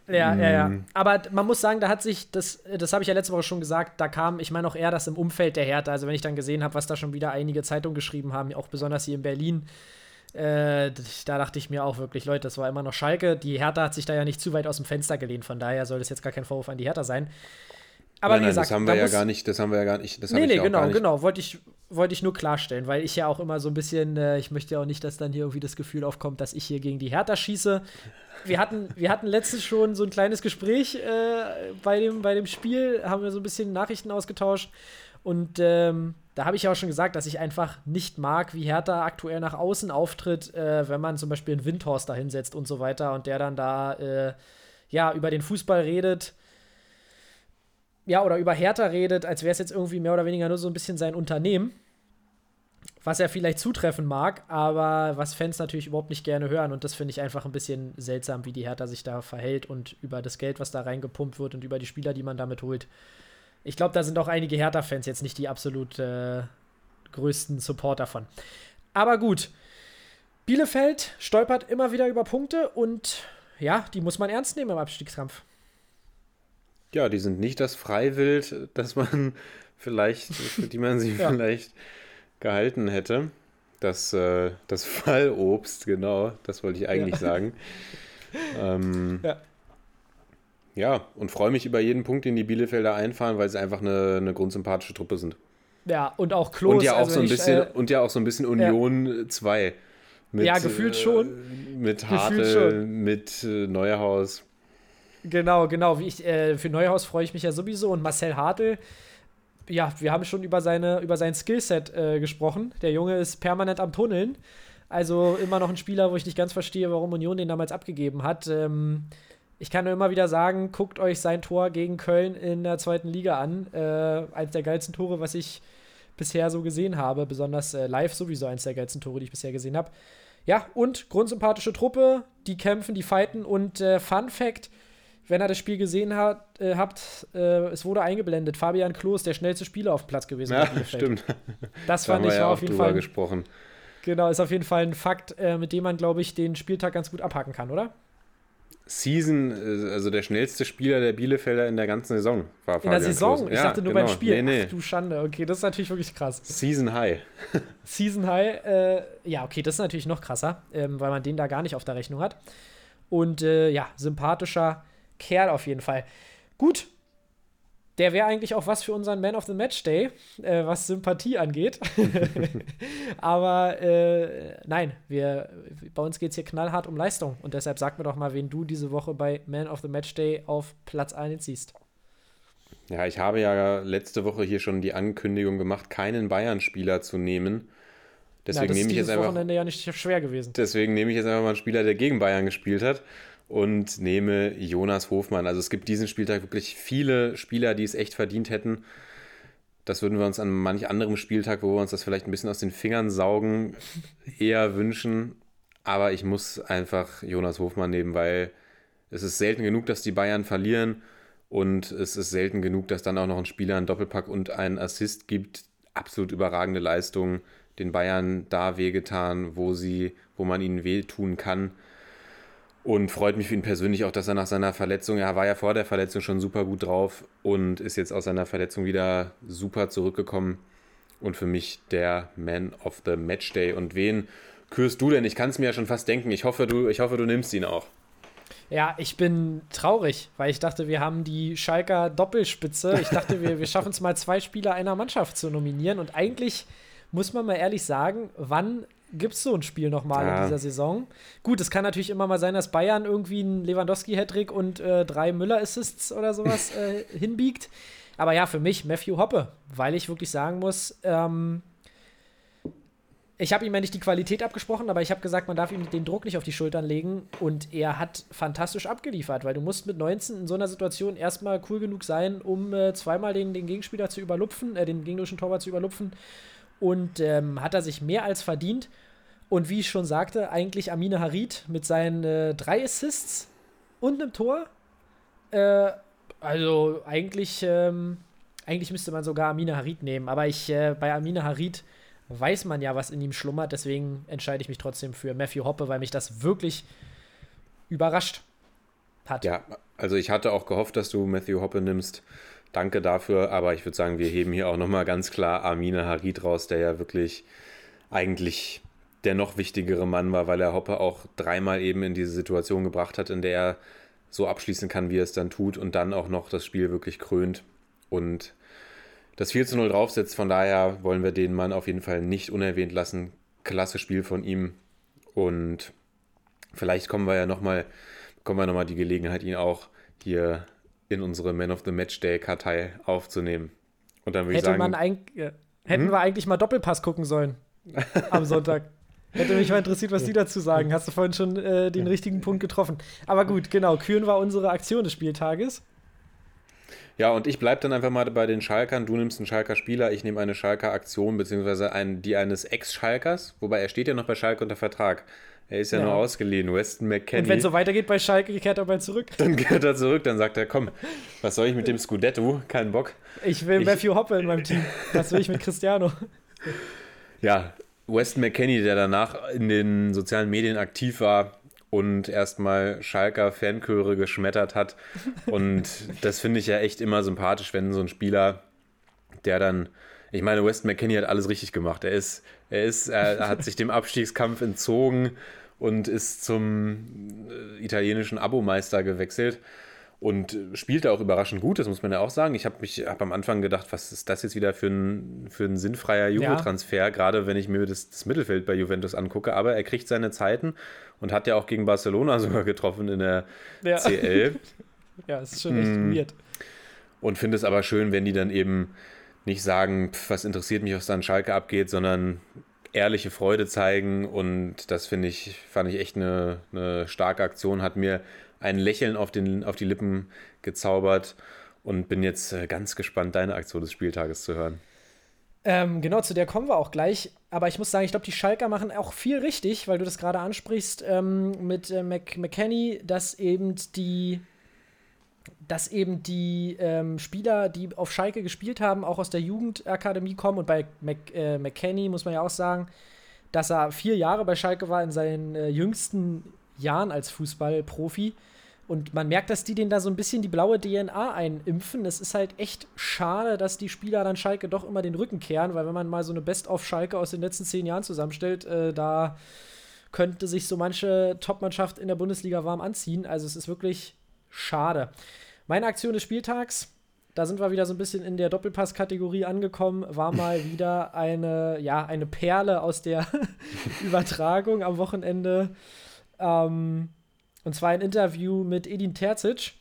Ja, ja, ja. Mm. Aber man muss sagen, da hat sich, das, das habe ich ja letzte Woche schon gesagt, da kam, ich meine auch eher das im Umfeld der Hertha. Also wenn ich dann gesehen habe, was da schon wieder einige Zeitungen geschrieben haben, auch besonders hier in Berlin, äh, da dachte ich mir auch wirklich, Leute, das war immer noch Schalke. Die Hertha hat sich da ja nicht zu weit aus dem Fenster gelehnt, von daher soll das jetzt gar kein Vorwurf an die Hertha sein. Aber nein, wie nein, gesagt, das haben wir ja gar nicht, das haben wir ja gar nicht, das Nee, nee, genau, nicht. genau. Wollte ich, wollte ich nur klarstellen, weil ich ja auch immer so ein bisschen, äh, ich möchte ja auch nicht, dass dann hier irgendwie das Gefühl aufkommt, dass ich hier gegen die Hertha schieße. Wir hatten, wir hatten letztens schon so ein kleines Gespräch äh, bei, dem, bei dem Spiel, haben wir so ein bisschen Nachrichten ausgetauscht. Und ähm, da habe ich ja auch schon gesagt, dass ich einfach nicht mag, wie Hertha aktuell nach außen auftritt, äh, wenn man zum Beispiel einen Windhorst da hinsetzt und so weiter und der dann da äh, ja über den Fußball redet ja, oder über Hertha redet, als wäre es jetzt irgendwie mehr oder weniger nur so ein bisschen sein Unternehmen. Was er vielleicht zutreffen mag, aber was Fans natürlich überhaupt nicht gerne hören. Und das finde ich einfach ein bisschen seltsam, wie die Hertha sich da verhält und über das Geld, was da reingepumpt wird und über die Spieler, die man damit holt. Ich glaube, da sind auch einige Hertha-Fans jetzt nicht die absolut äh, größten Supporter von. Aber gut. Bielefeld stolpert immer wieder über Punkte und ja, die muss man ernst nehmen im Abstiegskampf. Ja, die sind nicht das Freiwild, [LAUGHS] das man vielleicht, für die man sich Ja. vielleicht gehalten hätte. Das, äh, das Fallobst, genau, das wollte ich eigentlich sagen. Ähm, Ja. ja, und freue mich über jeden Punkt, den die Bielefelder einfahren, weil sie einfach eine, eine grundsympathische Truppe sind. Ja, und auch Klos. und ja auch also so ein ich, bisschen, äh, und ja auch so ein bisschen Union 2. Mit, Ja, gefühlt schon. Mit Hartl, schon. mit äh, Neuhaus. Genau, genau. Ich, äh, für Neuhaus freue ich mich ja sowieso. Und Marcel Hartl, ja, wir haben schon über, seine, über sein Skillset äh, gesprochen. Der Junge ist permanent am Tunneln. Also immer noch ein Spieler, wo ich nicht ganz verstehe, warum Union den damals abgegeben hat. Ähm, ich kann nur immer wieder sagen, guckt euch sein Tor gegen Köln in der zweiten Liga an. Äh, eins der geilsten Tore, was ich bisher so gesehen habe. Besonders äh, live sowieso eins der geilsten Tore, die ich bisher gesehen habe. Ja, und grundsympathische Truppe, die kämpfen, die fighten. Und äh, Fun Fact: wenn ihr das Spiel gesehen hat, äh, habt, äh, es wurde eingeblendet. Fabian Klos, der schnellste Spieler auf dem Platz gewesen. Ja, stimmt. Das Da fand ich wir ja auf jeden Fall. gesprochen. Genau, ist auf jeden Fall ein Fakt, äh, mit dem man, glaube ich, den Spieltag ganz gut abhaken kann, oder? Season, äh, also der schnellste Spieler der Bielefelder in der ganzen Saison war In der Fabian Saison? Klos. Ich Ja, dachte nur genau. beim Spiel. Nee, nee. Ach du Schande. Okay, das ist natürlich wirklich krass. Season High. [LAUGHS] Season High, äh, ja, okay, das ist natürlich noch krasser, ähm, weil man den da gar nicht auf der Rechnung hat. Und äh, ja, sympathischer Kerl auf jeden Fall. Gut. Der wäre eigentlich auch was für unseren Man of the Match Day, äh, was Sympathie angeht. [LAUGHS] Aber äh, nein, wir, bei uns geht es hier knallhart um Leistung. Und deshalb sag mir doch mal, wen du diese Woche bei Man of the Match Day auf Platz 1 siehst. Ja, ich habe ja letzte Woche hier schon die Ankündigung gemacht, keinen Bayern-Spieler zu nehmen. Deswegen Na, das nehme ist ich jetzt einfach. Wochenende ja nicht schwer gewesen. Deswegen nehme ich jetzt einfach mal einen Spieler, der gegen Bayern gespielt hat und nehme Jonas Hofmann. Also es gibt diesen Spieltag wirklich viele Spieler, die es echt verdient hätten. Das würden wir uns an manch anderem Spieltag, wo wir uns das vielleicht ein bisschen aus den Fingern saugen, [LAUGHS] eher wünschen. Aber ich muss einfach Jonas Hofmann nehmen, weil es ist selten genug, dass die Bayern verlieren und es ist selten genug, dass dann auch noch ein Spieler einen Doppelpack und einen Assist gibt. Absolut überragende Leistung, den Bayern da wehgetan, wo sie, wo man ihnen wehtun kann. Und freut mich für ihn persönlich auch, dass er nach seiner Verletzung, er war ja vor der Verletzung schon super gut drauf und ist jetzt aus seiner Verletzung wieder super zurückgekommen. Und für mich der Man of the Match Day. Und wen kürst du denn? Ich kann es mir ja schon fast denken. Ich hoffe, du, ich hoffe, du nimmst ihn auch. Ja, ich bin traurig, weil ich dachte, wir haben die Schalker Doppelspitze. Ich dachte, wir, wir schaffen es mal, zwei Spieler einer Mannschaft zu nominieren. Und eigentlich muss man mal ehrlich sagen, wann gibt es so ein Spiel nochmal Ja. in dieser Saison? Gut, es kann natürlich immer mal sein, dass Bayern irgendwie einen Lewandowski-Hattrick und äh, drei Müller-Assists oder sowas [LAUGHS] äh, hinbiegt. Aber ja, für mich Matthew Hoppe, weil ich wirklich sagen muss, ähm, ich habe ihm ja nicht die Qualität abgesprochen, aber ich habe gesagt, man darf ihm den Druck nicht auf die Schultern legen und er hat fantastisch abgeliefert, weil du musst mit 19 in so einer Situation erstmal cool genug sein, um äh, zweimal den, den Gegenspieler zu überlupfen, äh, den gegnerischen Torwart zu überlupfen und ähm, hat er sich mehr als verdient. Und wie ich schon sagte, eigentlich Amine Harid mit seinen äh, drei Assists und einem Tor. Äh, also eigentlich, ähm, eigentlich müsste man sogar Amine Harid nehmen, aber ich äh, bei Amine Harid weiß man ja, was in ihm schlummert. Deswegen entscheide ich mich trotzdem für Matthew Hoppe, weil mich das wirklich überrascht hat. Ja, also ich hatte auch gehofft, dass du Matthew Hoppe nimmst. Danke dafür, aber ich würde sagen, wir heben hier auch nochmal ganz klar Amina Harid raus, der ja wirklich eigentlich der noch wichtigere Mann war, weil er Hoppe auch dreimal eben in diese Situation gebracht hat, in der er so abschließen kann, wie er es dann tut und dann auch noch das Spiel wirklich krönt. und das 4 zu 0 draufsetzt. Von daher wollen wir den Mann auf jeden Fall nicht unerwähnt lassen. Klasse Spiel von ihm. Und vielleicht kommen wir ja nochmal, bekommen wir nochmal die Gelegenheit, ihn auch hier in unsere Man of the Match Day Kartei aufzunehmen. Und dann würde ich sagen, äh, hätten Hm? wir eigentlich mal Doppelpass gucken sollen am Sonntag. Hätte mich mal interessiert, was die dazu sagen. Hast du vorhin schon äh, den richtigen Punkt getroffen. Aber gut, genau. Küren war unsere Aktion des Spieltages. Ja, und ich bleibe dann einfach mal bei den Schalkern. Du nimmst einen Schalker Spieler, ich nehme eine Schalker Aktion, beziehungsweise ein, die eines Ex-Schalkers. Wobei er steht ja noch bei Schalke unter Vertrag. Er ist ja, Ja. nur ausgeliehen. Weston McKennie. Und wenn es so weitergeht bei Schalke, kehrt er bald zurück. [LAUGHS] dann geht er zurück, dann sagt er, komm, was soll ich mit dem Scudetto? Kein Bock. Ich will Ich- Matthew Hoppe in meinem Team. [LAUGHS] Was will ich mit Cristiano? Ja, Weston McKennie, der danach in den sozialen Medien aktiv war und erstmal Schalker Fanchöre geschmettert hat. Und [LAUGHS] das finde ich ja echt immer sympathisch, wenn so ein Spieler, der dann, ich meine, Weston McKennie hat alles richtig gemacht. Er ist, er ist, er [LAUGHS] hat sich dem Abstiegskampf entzogen und ist zum äh, italienischen Abomeister gewechselt und spielte auch überraschend gut, das muss man ja auch sagen. Ich habe mich hab am Anfang gedacht, was ist das jetzt wieder für ein, für ein sinnfreier Juve-Transfer, gerade wenn ich mir das, das Mittelfeld bei Juventus angucke. Aber er kriegt seine Zeiten und hat ja auch gegen Barcelona [LAUGHS] sogar getroffen in der Ja. CL. [LAUGHS] Ja, es ist schon echt Mm. weird. Und finde es aber schön, wenn die dann eben nicht sagen, pf, was interessiert mich, was da an Schalke abgeht, sondern ehrliche Freude zeigen. Und das finde ich, fand ich echt eine, eine starke Aktion, hat mir ein Lächeln auf, den, auf die Lippen gezaubert und bin jetzt äh, ganz gespannt, deine Aktion des Spieltages zu hören. Ähm, genau, zu der kommen wir auch gleich. Aber ich muss sagen, ich glaube, die Schalker machen auch viel richtig, weil du das gerade ansprichst ähm, mit äh, Mc McKenny, dass eben die, dass eben die ähm, Spieler, die auf Schalke gespielt haben, auch aus der Jugendakademie kommen. Und bei Mc, äh, McKenny muss man ja auch sagen, dass er vier Jahre bei Schalke war in seinen äh, jüngsten Jahren als Fußballprofi. Und man merkt, dass die den da so ein bisschen die blaue DNA einimpfen. Es ist halt echt schade, dass die Spieler dann Schalke doch immer den Rücken kehren, weil wenn man mal so eine Best-of-Schalke aus den letzten zehn Jahren zusammenstellt, äh, da könnte sich so manche Top-Mannschaft in der Bundesliga warm anziehen. Also es ist wirklich schade. Meine Aktion des Spieltags, da sind wir wieder so ein bisschen in der Doppelpass-Kategorie angekommen, war [LAUGHS] mal wieder eine, ja, eine Perle aus der [LAUGHS] Übertragung am Wochenende. Ähm, und zwar ein Interview mit Edin Terzic.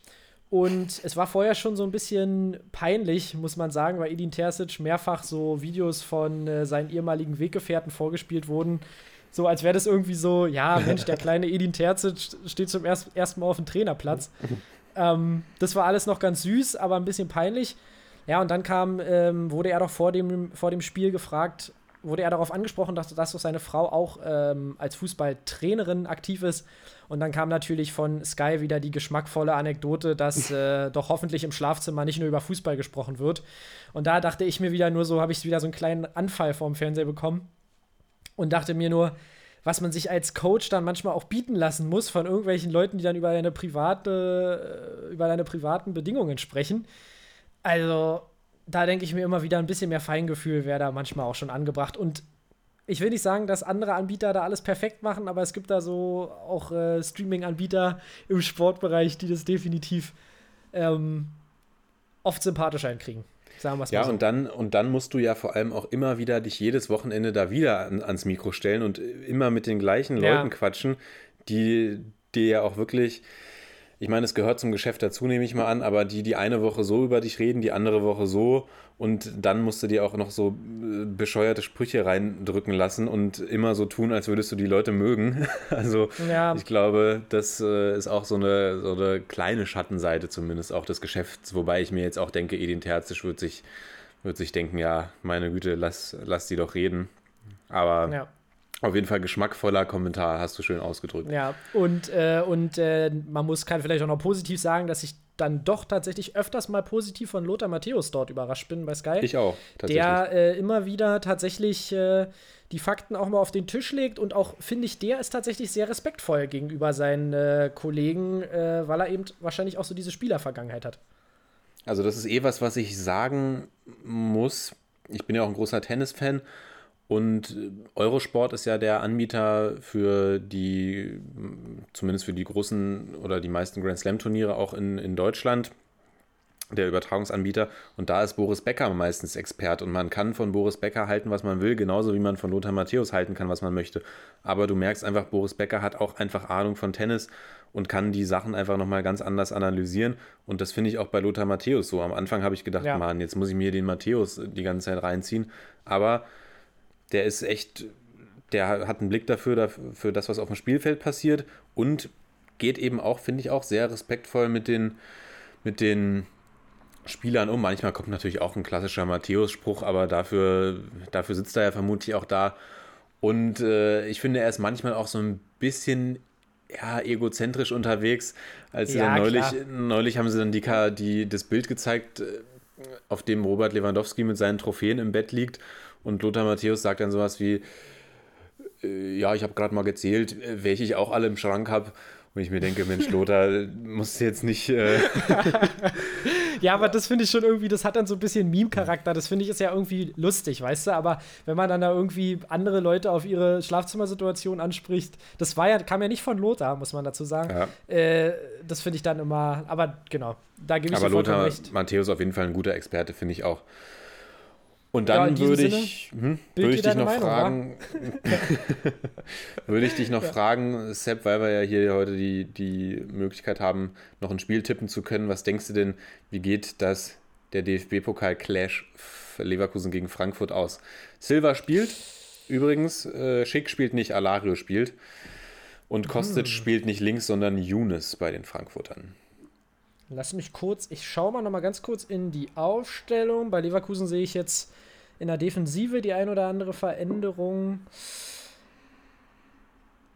Und es war vorher schon so ein bisschen peinlich, muss man sagen, weil Edin Terzic mehrfach so Videos von äh, seinen ehemaligen Weggefährten vorgespielt wurden. So als wäre das irgendwie so, ja, Mensch, der [LAUGHS] kleine Edin Terzic steht zum erst, ersten Mal auf dem Trainerplatz. ähm, das war alles noch ganz süß, aber ein bisschen peinlich. Ja, und dann kam, ähm, wurde er doch vor dem, vor dem Spiel gefragt, wurde er darauf angesprochen, dass, dass doch seine Frau auch ähm, als Fußballtrainerin aktiv ist. Und dann kam natürlich von Sky wieder die geschmackvolle Anekdote, dass [LAUGHS] äh, doch hoffentlich im Schlafzimmer nicht nur über Fußball gesprochen wird. Und da dachte ich mir wieder nur so, habe ich wieder so einen kleinen Anfall vorm Fernseher bekommen und dachte mir nur, was man sich als Coach dann manchmal auch bieten lassen muss von irgendwelchen Leuten, die dann über deine private, äh, über deine privaten Bedingungen sprechen. Also, da denke ich mir immer wieder ein bisschen mehr Feingefühl wäre da manchmal auch schon angebracht. Und ich will nicht sagen, dass andere Anbieter da alles perfekt machen, aber es gibt da so auch äh, Streaming-Anbieter im Sportbereich, die das definitiv ähm, oft sympathischer hinkriegen. Sagen wir es mal Ja, so. und dann, und dann musst du ja vor allem auch immer wieder dich jedes Wochenende da wieder an, ans Mikro stellen und immer mit den gleichen Ja. Leuten quatschen, die dir ja auch wirklich, ich meine, es gehört zum Geschäft dazu, nehme ich mal an, aber die die eine Woche so über dich reden, die andere Woche so und dann musst du dir auch noch so äh, bescheuerte Sprüche reindrücken lassen und immer so tun, als würdest du die Leute mögen. [LAUGHS] Also Ja. ich glaube, das äh, ist auch so eine, so eine kleine Schattenseite zumindest auch des Geschäfts, wobei ich mir jetzt auch denke, Edin Terzic wird sich, wird sich denken, ja, meine Güte, lass, lass die doch reden. Aber ja. Auf jeden Fall geschmackvoller Kommentar, hast du schön ausgedrückt. Ja, und, äh, und äh, man muss kann vielleicht auch noch positiv sagen, dass ich dann doch tatsächlich öfters mal positiv von Lothar Matthäus dort überrascht bin bei Sky. Ich auch, tatsächlich. der äh, immer wieder tatsächlich äh, die Fakten auch mal auf den Tisch legt und auch, finde ich, der ist tatsächlich sehr respektvoll gegenüber seinen äh, Kollegen, äh, weil er eben wahrscheinlich auch so diese Spielervergangenheit hat. Also das ist eh was, was ich sagen muss. Ich bin ja auch ein großer Tennisfan und Eurosport ist ja der Anbieter für die, zumindest für die großen oder die meisten Grand Slam Turniere auch in, in Deutschland. der Übertragungsanbieter. Und da ist Boris Becker meistens Expert. Und man kann von Boris Becker halten, was man will, genauso wie man von Lothar Matthäus halten kann, was man möchte. Aber du merkst einfach, Boris Becker hat auch einfach Ahnung von Tennis und kann die Sachen einfach nochmal ganz anders analysieren. Und das finde ich auch bei Lothar Matthäus so. Am Anfang habe ich gedacht, Ja. Mann, jetzt muss ich mir den Matthäus die ganze Zeit reinziehen. Aber der ist echt, der hat einen Blick dafür, dafür für das, was auf dem Spielfeld passiert und geht eben auch, finde ich auch, sehr respektvoll mit den, mit den Spielern um. Manchmal kommt natürlich auch ein klassischer Matthäus-Spruch, aber dafür, dafür sitzt er ja vermutlich auch da. Und äh, ich finde, er ist manchmal auch so ein bisschen ja, egozentrisch unterwegs. Als Ja, neulich, klar. neulich haben sie dann die, die, das Bild gezeigt, äh, auf dem Robert Lewandowski mit seinen Trophäen im Bett liegt. Und Lothar Matthäus sagt dann sowas wie, äh, ja, ich habe gerade mal gezählt, äh, welche ich auch alle im Schrank habe. Und ich mir denke, Mensch, [LAUGHS] Lothar, musst du jetzt nicht... Äh, [LAUGHS] Ja, aber das finde ich schon irgendwie, das hat dann so ein bisschen Meme-Charakter. Das finde ich ist ja irgendwie lustig, weißt du? Aber wenn man dann da irgendwie andere Leute auf ihre Schlafzimmersituation anspricht, das war ja, kam ja nicht von Lothar, muss man dazu sagen. Ja. Äh, das finde ich dann immer, aber genau, da gebe ich Aber Lothar recht. Matthäus auf jeden Fall ein guter Experte, finde ich auch. Und Ja, dann in diesem würde ich, hm, [LAUGHS] würde ich dich noch Meinung, fragen, würde ich dich noch fragen, Sepp, weil wir ja hier heute die, die Möglichkeit haben, noch ein Spiel tippen zu können. Was denkst du denn, wie geht das der DFB-Pokal-Clash Leverkusen gegen Frankfurt aus? Silva spielt übrigens, äh, Schick spielt nicht, Alario spielt. Und Kostic Hm. spielt nicht links, sondern Younes bei den Frankfurtern. Lass mich kurz, ich schaue mal noch mal ganz kurz in die Aufstellung. Bei Leverkusen sehe ich jetzt in der Defensive die ein oder andere Veränderung.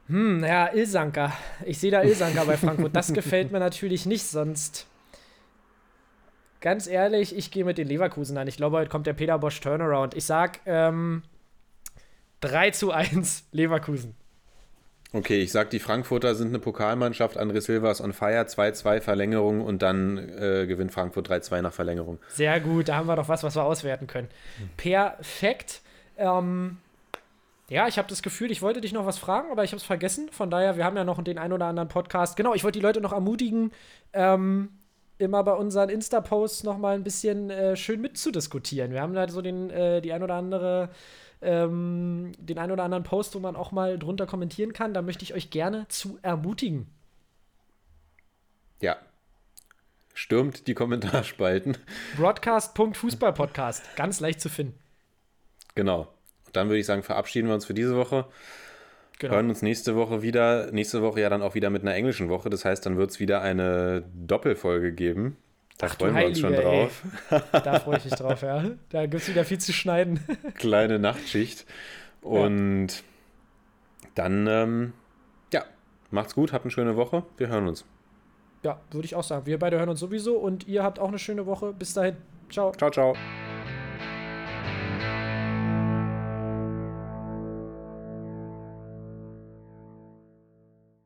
Hm, ja, Ilsanker. Ich sehe da Ilsanker bei Frankfurt. Das [LAUGHS] gefällt mir natürlich nicht, sonst. Ganz ehrlich, ich gehe mit den Leverkusen an. Ich glaube, heute kommt der Peter Bosch Turnaround. Ich sag ähm, 3 zu 1 Leverkusen. Okay, ich sag, die Frankfurter sind eine Pokalmannschaft. André Silva ist on fire. 2-2 Verlängerung und dann äh, gewinnt Frankfurt 3-2 nach Verlängerung. Sehr gut, da haben wir doch was, was wir auswerten können. Perfekt. Ähm, ja, ich habe das Gefühl, ich wollte dich noch was fragen, aber ich habe es vergessen. Von daher, wir haben ja noch den ein oder anderen Podcast. Genau, ich wollte die Leute noch ermutigen, ähm, immer bei unseren Insta-Posts noch mal ein bisschen äh, schön mitzudiskutieren. Wir haben da so den, äh, die ein oder andere, ähm, den ein oder anderen Post, wo man auch mal drunter kommentieren kann. Da möchte ich euch gerne zu ermutigen. Ja. Stürmt die Kommentarspalten. Broadcast.fußballpodcast. Ganz leicht zu finden. Genau. Und dann würde ich sagen, verabschieden wir uns für diese Woche. Genau. Hören uns nächste Woche wieder. Nächste Woche ja dann auch wieder mit einer englischen Woche. Das heißt, dann wird es wieder eine Doppelfolge geben. Da Ach freuen wir uns schon Heilige, ey. drauf. Da freue ich mich drauf, ja. Da gibt es wieder viel zu schneiden. [LAUGHS] Kleine Nachtschicht. Und dann, ähm, ja, macht's gut, habt eine schöne Woche. Wir hören uns. Ja, würde ich auch sagen. Wir beide hören uns sowieso und ihr habt auch eine schöne Woche. Bis dahin. Ciao. Ciao, ciao.